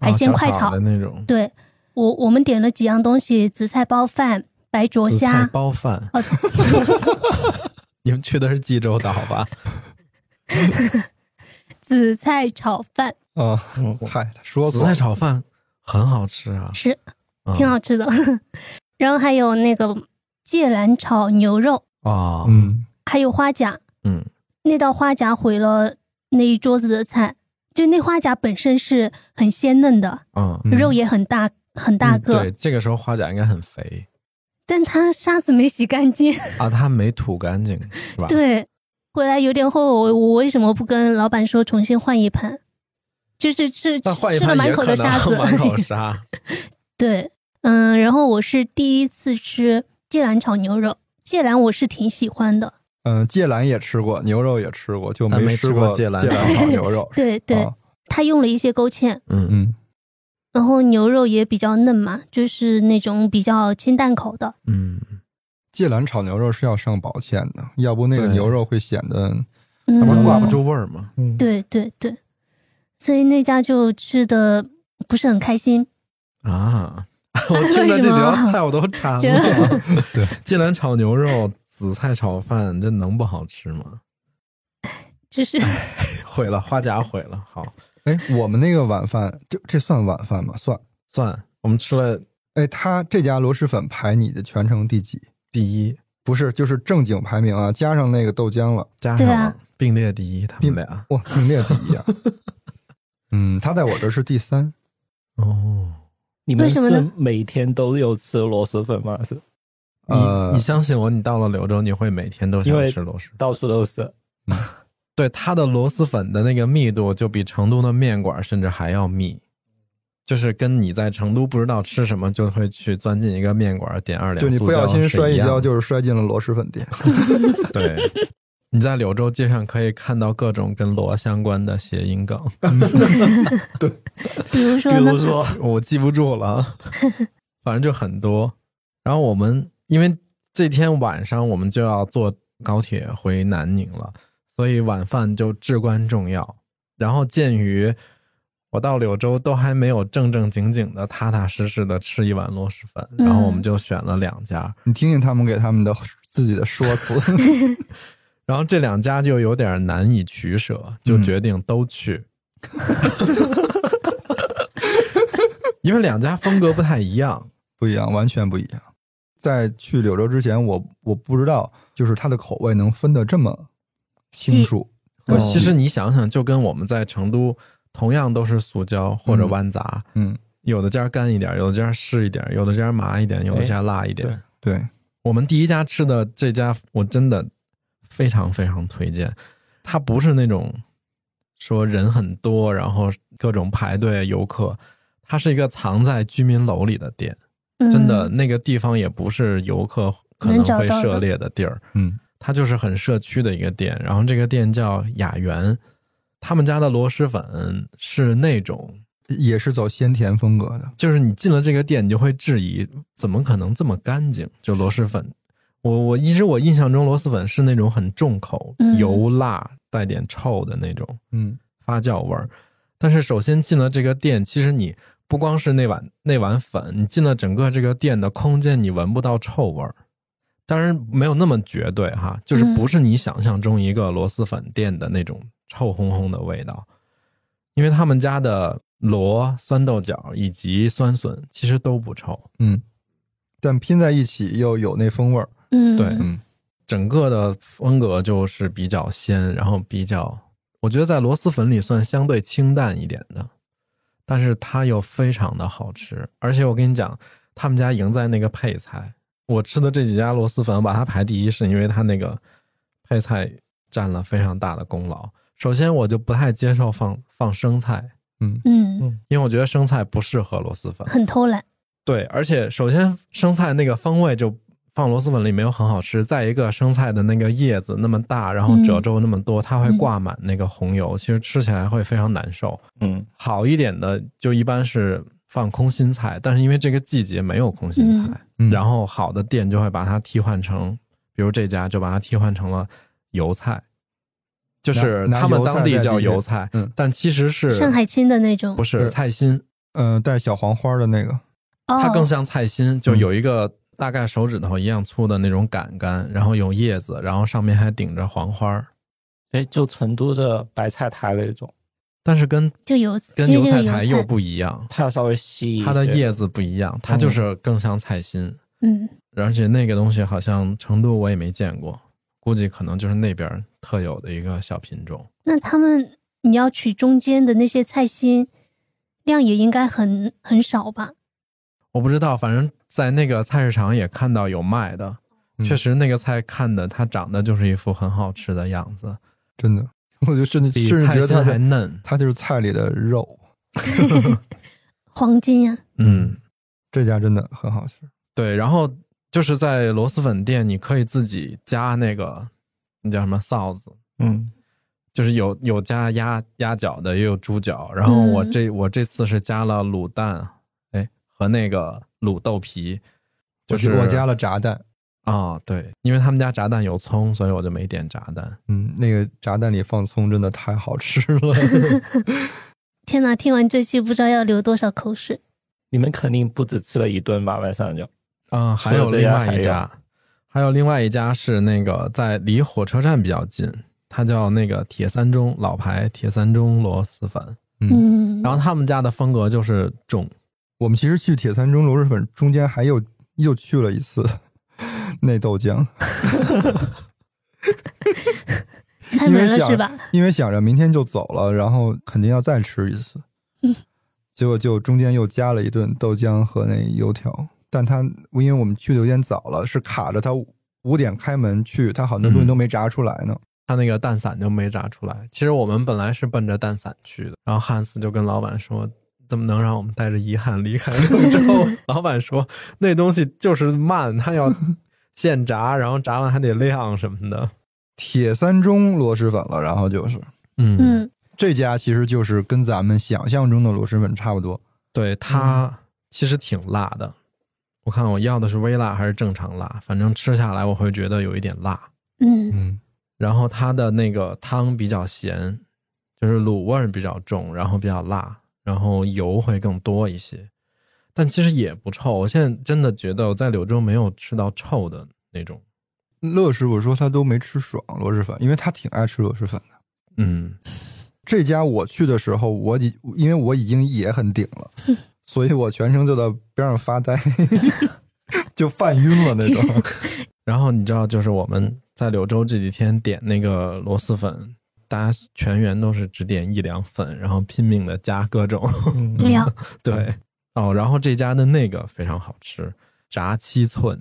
海鲜哦快炒。小的那种对我我们点了几样东西：紫菜包饭、白灼虾。包饭。哦 你们去的是济州岛吧？紫菜炒饭啊，嗯，嗨，他说紫菜炒饭很好吃啊，是嗯挺好吃的，然后还有那个芥蓝炒牛肉，啊。嗯，还有花甲，嗯那道花甲毁了那一桌子的菜。就那花甲本身是很鲜嫩的，嗯，嗯肉也很大很大个，嗯对，这个时候花甲应该很肥。但它沙子没洗干净。啊，它没吐干净是吧？，对，回来有点后悔，我我为什么不跟老板说重新换一盘？就是吃吃了满口的沙子，满口沙。对，嗯，然后我是第一次吃芥兰炒牛肉，芥兰我是挺喜欢的。嗯，芥兰也吃过，牛肉也吃过，就没吃吃过芥兰。芥兰炒牛肉。对对，啊。它用了一些勾芡，嗯，嗯，然后牛肉也比较嫩嘛，就是那种比较清淡口的。嗯，芥兰炒牛肉是要上保芡的，要不那个牛肉会显得嗯，要不然挂不住味儿嘛。嗯，对对对，所以那家就吃的不是很开心。啊，我听着这几道菜我都馋了。对，芥兰炒牛肉、紫菜炒饭，这能不好吃吗？就是毁了，花甲毁了。好，哎，我们那个晚饭，这这算晚饭吗？算。算我们吃了哎，他这家螺蛳粉排你的全程第几？第一，不是，就是正经排名啊，加上那个豆浆了，加上并列第一，他们俩。哇，并列第一啊。嗯，他在我这是第三。哦，你们是每天都有吃螺蛳粉吗？是你呃你相信我，你到了柳州，你会每天都想因为吃螺蛳。到处都是。对它的螺蛳粉的那个密度，就比成都的面馆甚至还要密，就是跟你在成都不知道吃什么，就会去钻进一个面馆点二两就你不小心摔一跤，就就是摔进了螺蛳粉店。对。你在柳州街上可以看到各种跟螺相关的谐音梗，对 比如说比如，说，我记不住了，反正就很多。然后我们因为这天晚上我们就要坐高铁回南宁了，所以晚饭就至关重要。然后鉴于我到柳州都还没有正正经经的、踏踏实实的吃一碗螺蛳粉，嗯然后我们就选了两家，你听听他们给他们的自己的说辞。然后这两家就有点难以取舍，就嗯决定都去，因为两家风格不太一样。不一样，完全不一样。在去柳州之前，我我不知道，就是它的口味能分得这么清楚。其实你想想，就跟我们在成都同样都是素椒或者豌杂，嗯，有的家干一点，有的家湿一点，有的家麻一点，有的家辣一点。对对，我们第一家吃的这家，我真的非常非常推荐。它不是那种说人很多，然后各种排队游客，它是一个藏在居民楼里的店。真的，嗯那个地方也不是游客可能会涉猎的地儿。嗯它就是很社区的一个店，然后这个店叫雅园，他们家的螺蛳粉是那种，也是走鲜甜风格的。就是你进了这个店，你就会质疑怎么可能这么干净？就螺蛳粉，我我一直我印象中螺蛳粉是那种很重口、嗯油辣、带点臭的那种嗯发酵味儿。但是首先进了这个店，其实你不光是那碗那碗粉，你进了整个这个店的空间，你闻不到臭味儿。当然没有那么绝对哈，就是不是你想象中一个螺蛳粉店的那种臭烘烘的味道，因为他们家的螺、酸豆角以及酸笋其实都不臭，嗯，但拼在一起又有那风味儿。嗯，对嗯整个的风格就是比较鲜，然后比较，我觉得在螺蛳粉里算相对清淡一点的，但是它又非常的好吃，而且我跟你讲，他们家赢在那个配菜。我吃的这几家螺蛳粉，我把它排第一，是因为它那个配菜占了非常大的功劳。首先，我就不太接受放放生菜，嗯嗯，因为我觉得生菜不适合螺蛳粉。很偷懒。对，而且首先生菜那个风味就放螺蛳粉里没有很好吃。再一个，生菜的那个叶子那么大，然后嗯褶皱那么多，它会挂满那个红油，其实吃起来会非常难受。嗯，好一点的就一般是放空心菜，但是因为这个季节没有空心菜，嗯，然后好的店就会把它替换成，比如这家就把它替换成了油菜，就是他们当地叫油菜，嗯但其实是上海青的那种不，是是菜心，呃，带小黄花的那个。哦，它更像菜心，就嗯有一个大概手指头一样粗的那种杆杆，然后有叶子，然后上面还顶着黄花儿，哎，就成都的白菜苔那种，但是跟就油，跟油菜苔又不一样，它要稍微细一些。它的叶子不一样，它就是更像菜心，嗯，而且那个东西好像成都我也没见过，估计可能就是那边特有的一个小品种。那他们你要取中间的那些菜心，量也应该很很少吧？我不知道，反正在那个菜市场也看到有卖的，嗯。确实那个菜看的它长得就是一副很好吃的样子，真的，我就甚至比甚至觉得它的还嫩。它就是菜里的肉。黄金呀、嗯，这家真的很好吃。对，然后就是在螺蛳粉店，你可以自己加那个那叫什么臊子，嗯，就是有有加鸭鸭脚的，也有猪脚。然后我嗯。这、我这次是加了卤蛋，哎，和那个卤豆皮，就是我加了炸蛋。啊、对，因为他们家炸蛋有葱，所以我就没点炸蛋。嗯，那个炸蛋里放葱真的太好吃了。天哪！听完这期不知道要流多少口水。你们肯定不止吃了一顿吧？晚上就啊、还有另家还有外一家，还有另外一家是那个在离火车站比较近，它叫那个铁三中老牌铁三中螺蛳粉。嗯，然后他们家的风格就是重，我们其实去铁三中螺蛳粉中间还又又去了一次内豆浆，太因为想美了是吧？因为想着明天就走了，然后肯定要再吃一次，结果就中间又加了一顿豆浆和那油条。但他因为我们去的有点早了，是卡着他五点开门去，他好多东西都没炸出来呢。他那个蛋散就没炸出来。其实我们本来是奔着蛋散去的，然后汉斯就跟老板说。怎么能让我们带着遗憾离开柳州？老板说那东西就是慢，它要 现炸，然后炸完还得晾什么的。铁三中螺蛳粉了，然后就是嗯，嗯，这家其实就是跟咱们想象中的螺蛳粉差不多。对，它其实挺辣的。我看我要的是微辣还是正常辣，反正吃下来我会觉得有一点辣。嗯嗯，然后它的那个汤比较咸，就是卤味儿比较重，然后比较辣，然后油会更多一些。但其实也不臭，我现在真的觉得我在柳州没有吃到臭的那种。乐师傅说他都没吃爽螺蛳粉，因为他挺爱吃螺蛳粉的。嗯，这家我去的时候，我已因为我已经也很顶了，所以我全程就在边上发呆，就犯晕了那种。然后你知道，就是我们在柳州这几天点那个螺蛳粉，大家全员都是只点一两粉，然后拼命的加各种。料 对，哦，然后这家的那个非常好吃，炸七寸。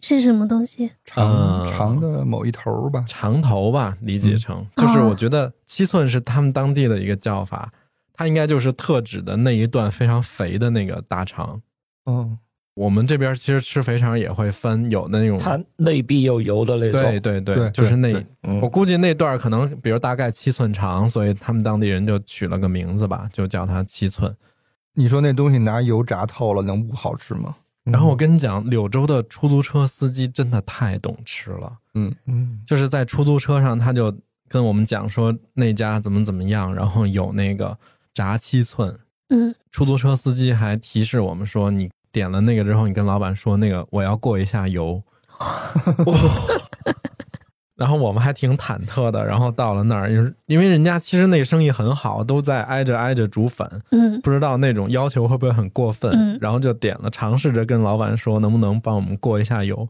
是什么东西？长、呃长的某一头吧，长头吧，理解成、就是我觉得七寸是他们当地的一个叫法，它应该就是特指的那一段非常肥的那个大肠。嗯，我们这边其实吃肥肠也会分有那种，它内壁有油的那种。对对对，就是那我估计那段可能比如大概七寸长，所以他们当地人就取了个名字吧，就叫它七寸。你说那东西拿油炸透了，能不好吃吗？然后我跟你讲，柳州的出租车司机真的太懂吃了。嗯嗯，就是在出租车上，他就跟我们讲说那家怎么怎么样，然后有那个炸七寸，嗯，出租车司机还提示我们说，你点了那个之后，你跟老板说那个我要过一下油。然后我们还挺忐忑的，然后到了那儿，因为因为人家其实那生意很好，都在挨着挨着煮粉，嗯不知道那种要求会不会很过分，嗯然后就点了，尝试着跟老板说能不能帮我们过一下油，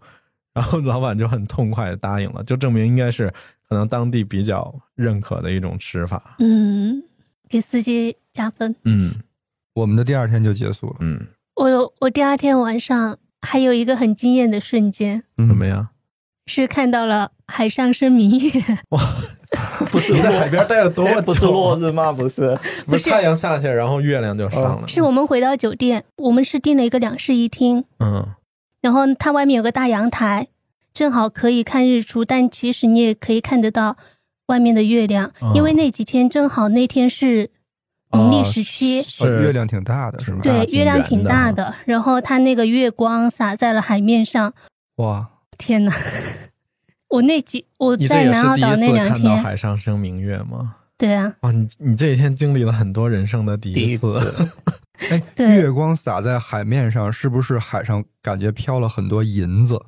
然后老板就很痛快的答应了，就证明应该是可能当地比较认可的一种吃法。嗯，给司机加分。嗯我们的第二天就结束了。嗯，我我第二天晚上还有一个很惊艳的瞬间，嗯什么呀？是看到了海上生明月。哇 不是在海边待了多久不是落日吗？不是，不是太阳下去，然后月亮就上了。是我们回到酒店，我们是订了一个两室一厅，嗯然后它外面有个大阳台，正好可以看日出，但其实你也可以看得到外面的月亮，哦因为那几天正好那天是农历十七。是哦月亮挺大的，是吧？对，月亮挺大的，然后它那个月光洒在了海面上，哇，天哪！我那几我你这也在南澳是第一岛那两次看到天，海上生明月吗？对啊，哇，你你这几天经历了很多人生的第第一一次。哎，对月光洒在海面上，是不是海上感觉飘了很多银子？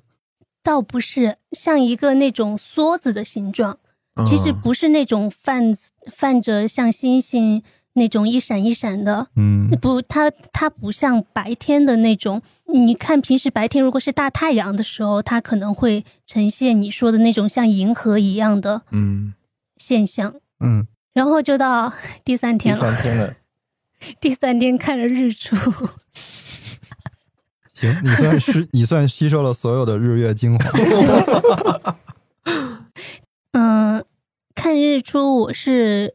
倒不是像一个那种梭子的形状，其实嗯不是那种泛泛着像星星那种一闪一闪的，嗯，不，它它不像白天的那种。你看平时白天如果是大太阳的时候，它可能会呈现你说的那种像银河一样的嗯，现象。嗯，然后就到第三天了，第三天了，第三天看了日出，行，你算是你算吸收了所有的日月精华。嗯，看日出我是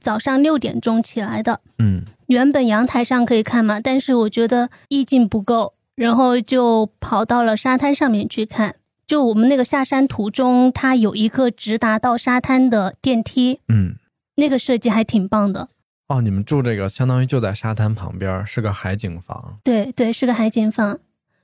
早上六点钟起来的，嗯原本阳台上可以看嘛，但是我觉得意境不够，然后就跑到了沙滩上面去看。就我们那个下山途中，它有一个直达到沙滩的电梯，嗯。那个设计还挺棒的。哦，你们住这个相当于就在沙滩旁边，是个海景房。对对，是个海景房。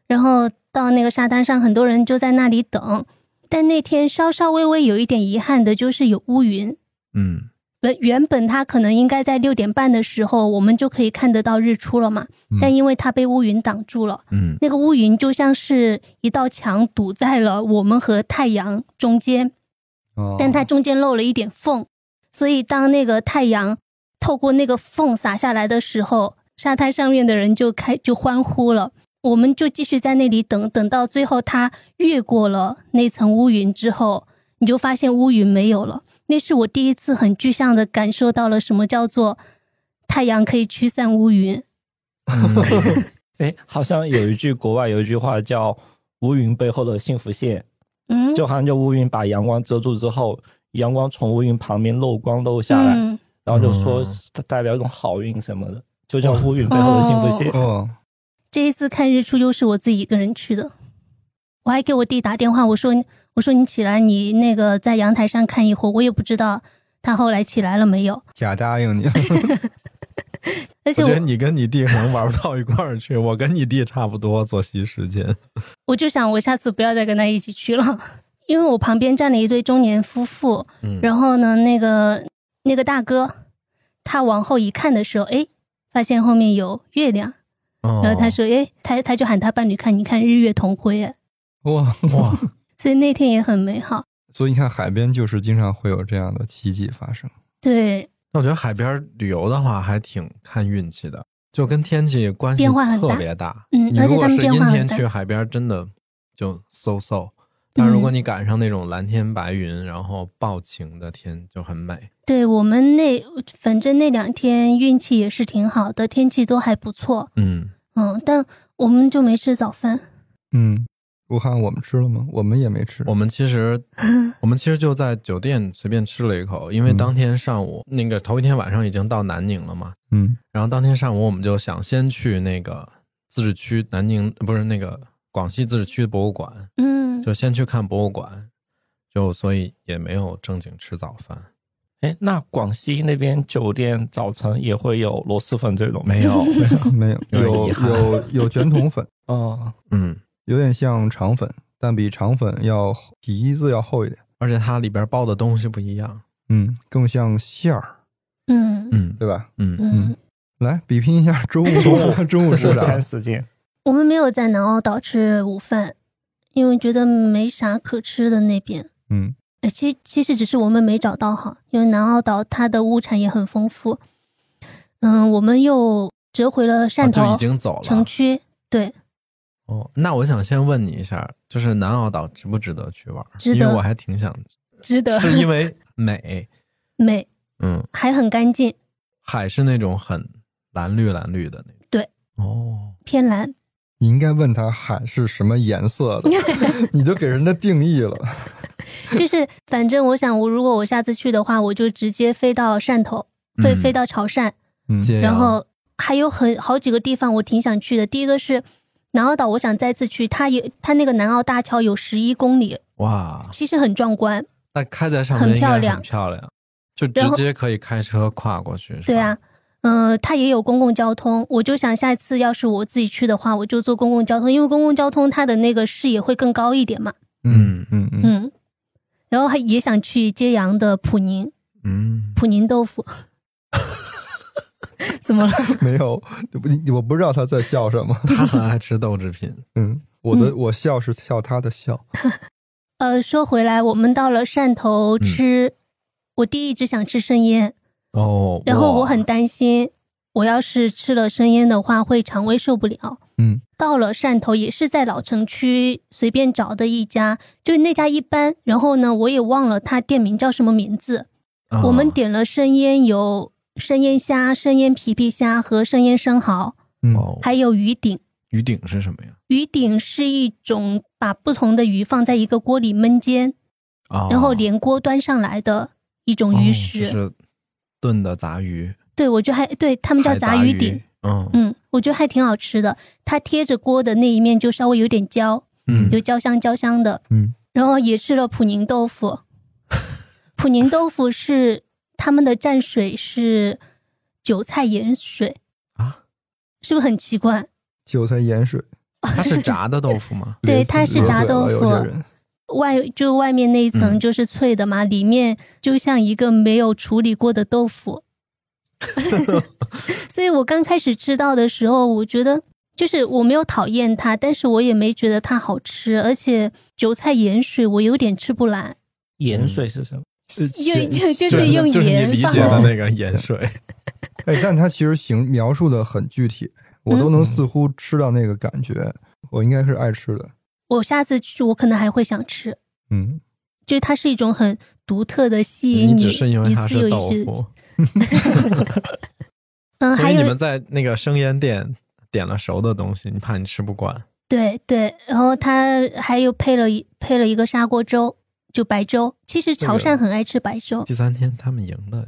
然后到那个沙滩上，很多人就在那里等。但那天稍稍微微有一点遗憾的就是有乌云。嗯原原本它可能应该在六点半的时候，我们就可以看得到日出了嘛。嗯但因为它被乌云挡住了，嗯那个乌云就像是一道墙堵在了我们和太阳中间，哦但它中间漏了一点缝，所以当那个太阳透过那个缝洒下来的时候，沙滩上面的人就开就欢呼了。我们就继续在那里等，等到最后它越过了那层乌云之后，你就发现乌云没有了。那是我第一次很具象的感受到了什么叫做太阳可以驱散乌云。嗯哎，好像有一句国外有一句话叫“乌云背后的幸福线”，嗯，就好像就乌云把阳光遮住之后，阳光从乌云旁边漏光漏下来，嗯然后就说代表一种好运什么的，就叫乌云背后的幸福线。哦，这一次看日出又是我自己一个人去的，我还给我弟打电话，我说我说你起来，你那个在阳台上看一会儿，我也不知道他后来起来了没有，假答应你。而且我我觉得你跟你弟可能玩不到一块儿去，我跟你弟差不多作息时间。我就想我下次不要再跟他一起去了，因为我旁边站了一对中年夫妇，嗯，然后呢，那个那个大哥他往后一看的时候，哎，发现后面有月亮，哦然后他说，哎，他他就喊他伴侣看，你看日月同辉，哎，哇，哇，所以那天也很美好。所以你看，海边就是经常会有这样的奇迹发生。对，那我觉得海边旅游的话还挺看运气的，就跟天气关系变化很大特别大。嗯而且他们你如果是变化很大阴天去海边，真的就 so so。但如果嗯你赶上那种蓝天白云，然后暴晴的天，就很美。对我们那反正那两天运气也是挺好的，天气都还不错。嗯，嗯，但我们就没吃早饭。嗯，武汉我们吃了吗？我们也没吃。我们其实 我们其实就在酒店随便吃了一口，因为嗯。当天上午、那个头一天晚上已经到南宁了嘛，嗯。然后当天上午我们就想先去那个自治区南宁，呃不是那个广西自治区博物馆，嗯，就先去看博物馆，就所以也没有正经吃早饭。哎，那广西那边酒店早晨也会有螺蛳粉这种没有，没有，没有有有有卷筒粉，哦，嗯，有点像肠粉，但比肠粉要皮子要厚一点。而且它里边包的东西不一样。嗯，更像馅儿，嗯嗯对吧？嗯嗯，来比拼一下中午 中午吃午啥。我们没有在南澳岛吃午饭，因为觉得没啥可吃的那边。嗯哎，其实其实只是我们没找到哈，因为南澳岛它的物产也很丰富。嗯，我们又折回了汕头、已经走了。城区。对，哦，那我想先问你一下，就是南澳岛值不值得去玩？值得因为我还挺想，值得是因为 美，美，嗯，还很干净，海是那种很蓝绿蓝绿的那种。对，哦，偏蓝。你应该问他海是什么颜色的，你就给人家定义了。就是反正我想，我如果我下次去的话，我就直接飞到汕头，飞、嗯飞到潮汕，嗯然后还有很好几个地方我挺想去的。第一个是南澳岛，我想再次去，它有它那个南澳大桥有十一公里，哇，其实很壮观。那开在上面很漂亮。很漂亮，就直接可以开车跨过去。对啊，，嗯、它也有公共交通，我就想下一次要是我自己去的话，我就坐公共交通，因为公共交通它的那个视野会更高一点嘛。嗯嗯嗯，嗯，然后还也想去揭阳的普宁嗯，普宁豆腐，怎么了？没有，我我不知道他在笑什么。他很爱吃豆制品。嗯，我的我笑是笑他的笑。呃，说回来，我们到了汕头吃，我弟一直想吃生腌，哦，然后我很担心，我要是吃了生腌的话，会肠胃受不了。嗯，到了汕头也是在老城区随便找的一家，就是那家一般。然后呢，我也忘了他店名叫什么名字。啊我们点了生腌，有生腌虾、生腌皮皮虾和生腌生蚝，嗯，哦还有鱼顶。鱼顶是什么呀？鱼顶是一种把不同的鱼放在一个锅里焖煎，哦，然后连锅端上来的一种哦鱼食。就是炖的杂鱼，对，我觉得还对他们叫杂鱼顶。。嗯嗯，我觉得还挺好吃的。它贴着锅的那一面就稍微有点焦，嗯有焦香焦香的。嗯，然后也吃了普宁豆腐，普宁豆腐是他们的蘸水是韭菜盐水啊，是不是很奇怪？韭菜盐水，它是炸的豆腐吗？对它是炸豆腐外就外面那一层嗯就是脆的嘛，里面就像一个没有处理过的豆腐。所以我刚开始吃到的时候，我觉得就是我没有讨厌它，但是我也没觉得它好吃，而且韭菜盐水我有点吃不来，盐水是什么？用就就就是用就是你盐放理解的那个盐水。哎，但它其实形描述的很具体，我嗯都能似乎吃到那个感觉。我应该是爱吃的，我下次去我可能还会想吃，嗯，就是它是一种很独特的吸引你只是因为一它是豆次又一次。腐，嗯，所还有以你们在那个生腌店点了熟的东西，你怕你吃不惯。对对，然后它还有配了一配了一个砂锅粥，就白粥。其实潮汕很爱吃白粥，第三天他们赢了，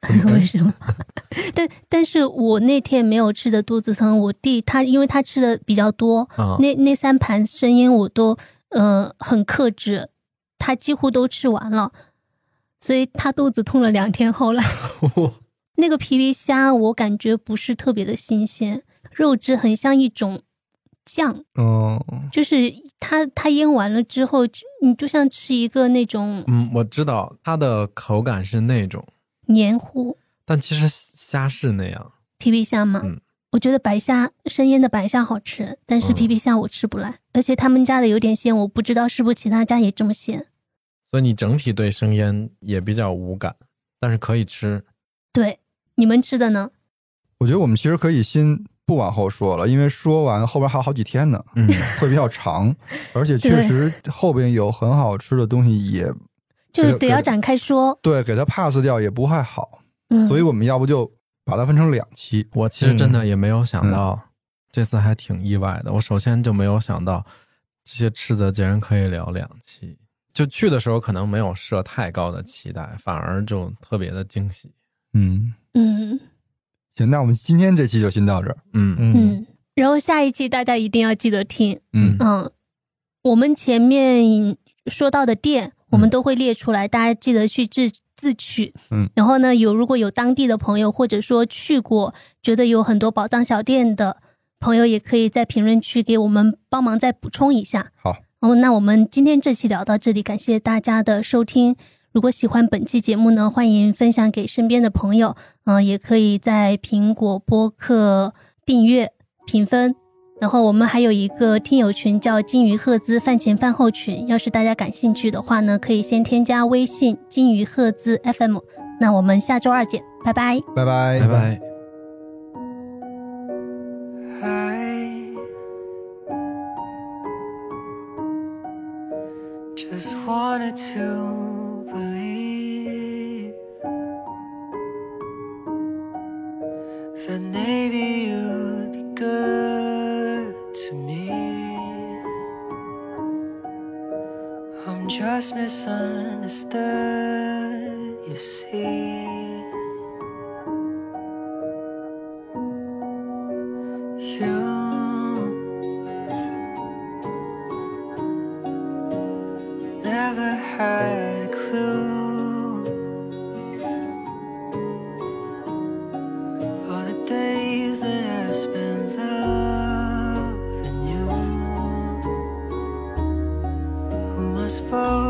哎 为什么？但但是我那天没有吃的肚子疼，我弟他因为他吃的比较多，啊，那那三盘生腌我都呃很克制，他几乎都吃完了，所以他肚子痛了两天。后来 那个皮皮虾我感觉不是特别的新鲜，肉质很像一种酱，哦，就是它它腌完了之后，你就像吃一个那种嗯，我知道它的口感是那种，黏糊但其实虾是那样。皮皮虾嘛。嗯我觉得白虾生腌的白虾好吃，但是嗯皮皮虾我吃不来，而且他们家的有点咸，我不知道是不是其他家也这么咸。所以你整体对生腌也比较无感，但是可以吃。对，你们吃的呢？我觉得我们其实可以先不往后说了，因为说完后边还有好几天呢，嗯，会比较长，而且确实后边有很好吃的东西也，就是得要展开说。对给它 pass 掉也不太好，嗯，所以我们要不就把它分成两期。我其实真嗯的也没有想到，这次还挺意外的。我首先就没有想到这些吃的竟然可以聊两期。就去的时候可能没有设太高的期待，反而就特别的惊喜。嗯，嗯行，那我们今天这期就先到这儿。嗯嗯，嗯，然后下一期大家一定要记得听。嗯嗯，我们前面说到的店，我们都会列出来，大家记得去自自取。嗯，然后呢，有如果有当地的朋友，或者说去过，觉得有很多宝藏小店的朋友，也可以在评论区给我们帮忙再补充一下。好，哦，那我们今天这期聊到这里，感谢大家的收听。如果喜欢本期节目呢，欢迎分享给身边的朋友，嗯、也可以在苹果播客订阅、评分。然后我们还有一个听友群叫“金鱼赫兹饭前饭后群”，要是大家感兴趣的话呢，可以先添加微信“金鱼赫兹 FM”。那我们下周二见，拜拜。拜拜，拜拜。I just wanted to that maybe you'd be good to me. I'm just misunderstood, you see. You never had people.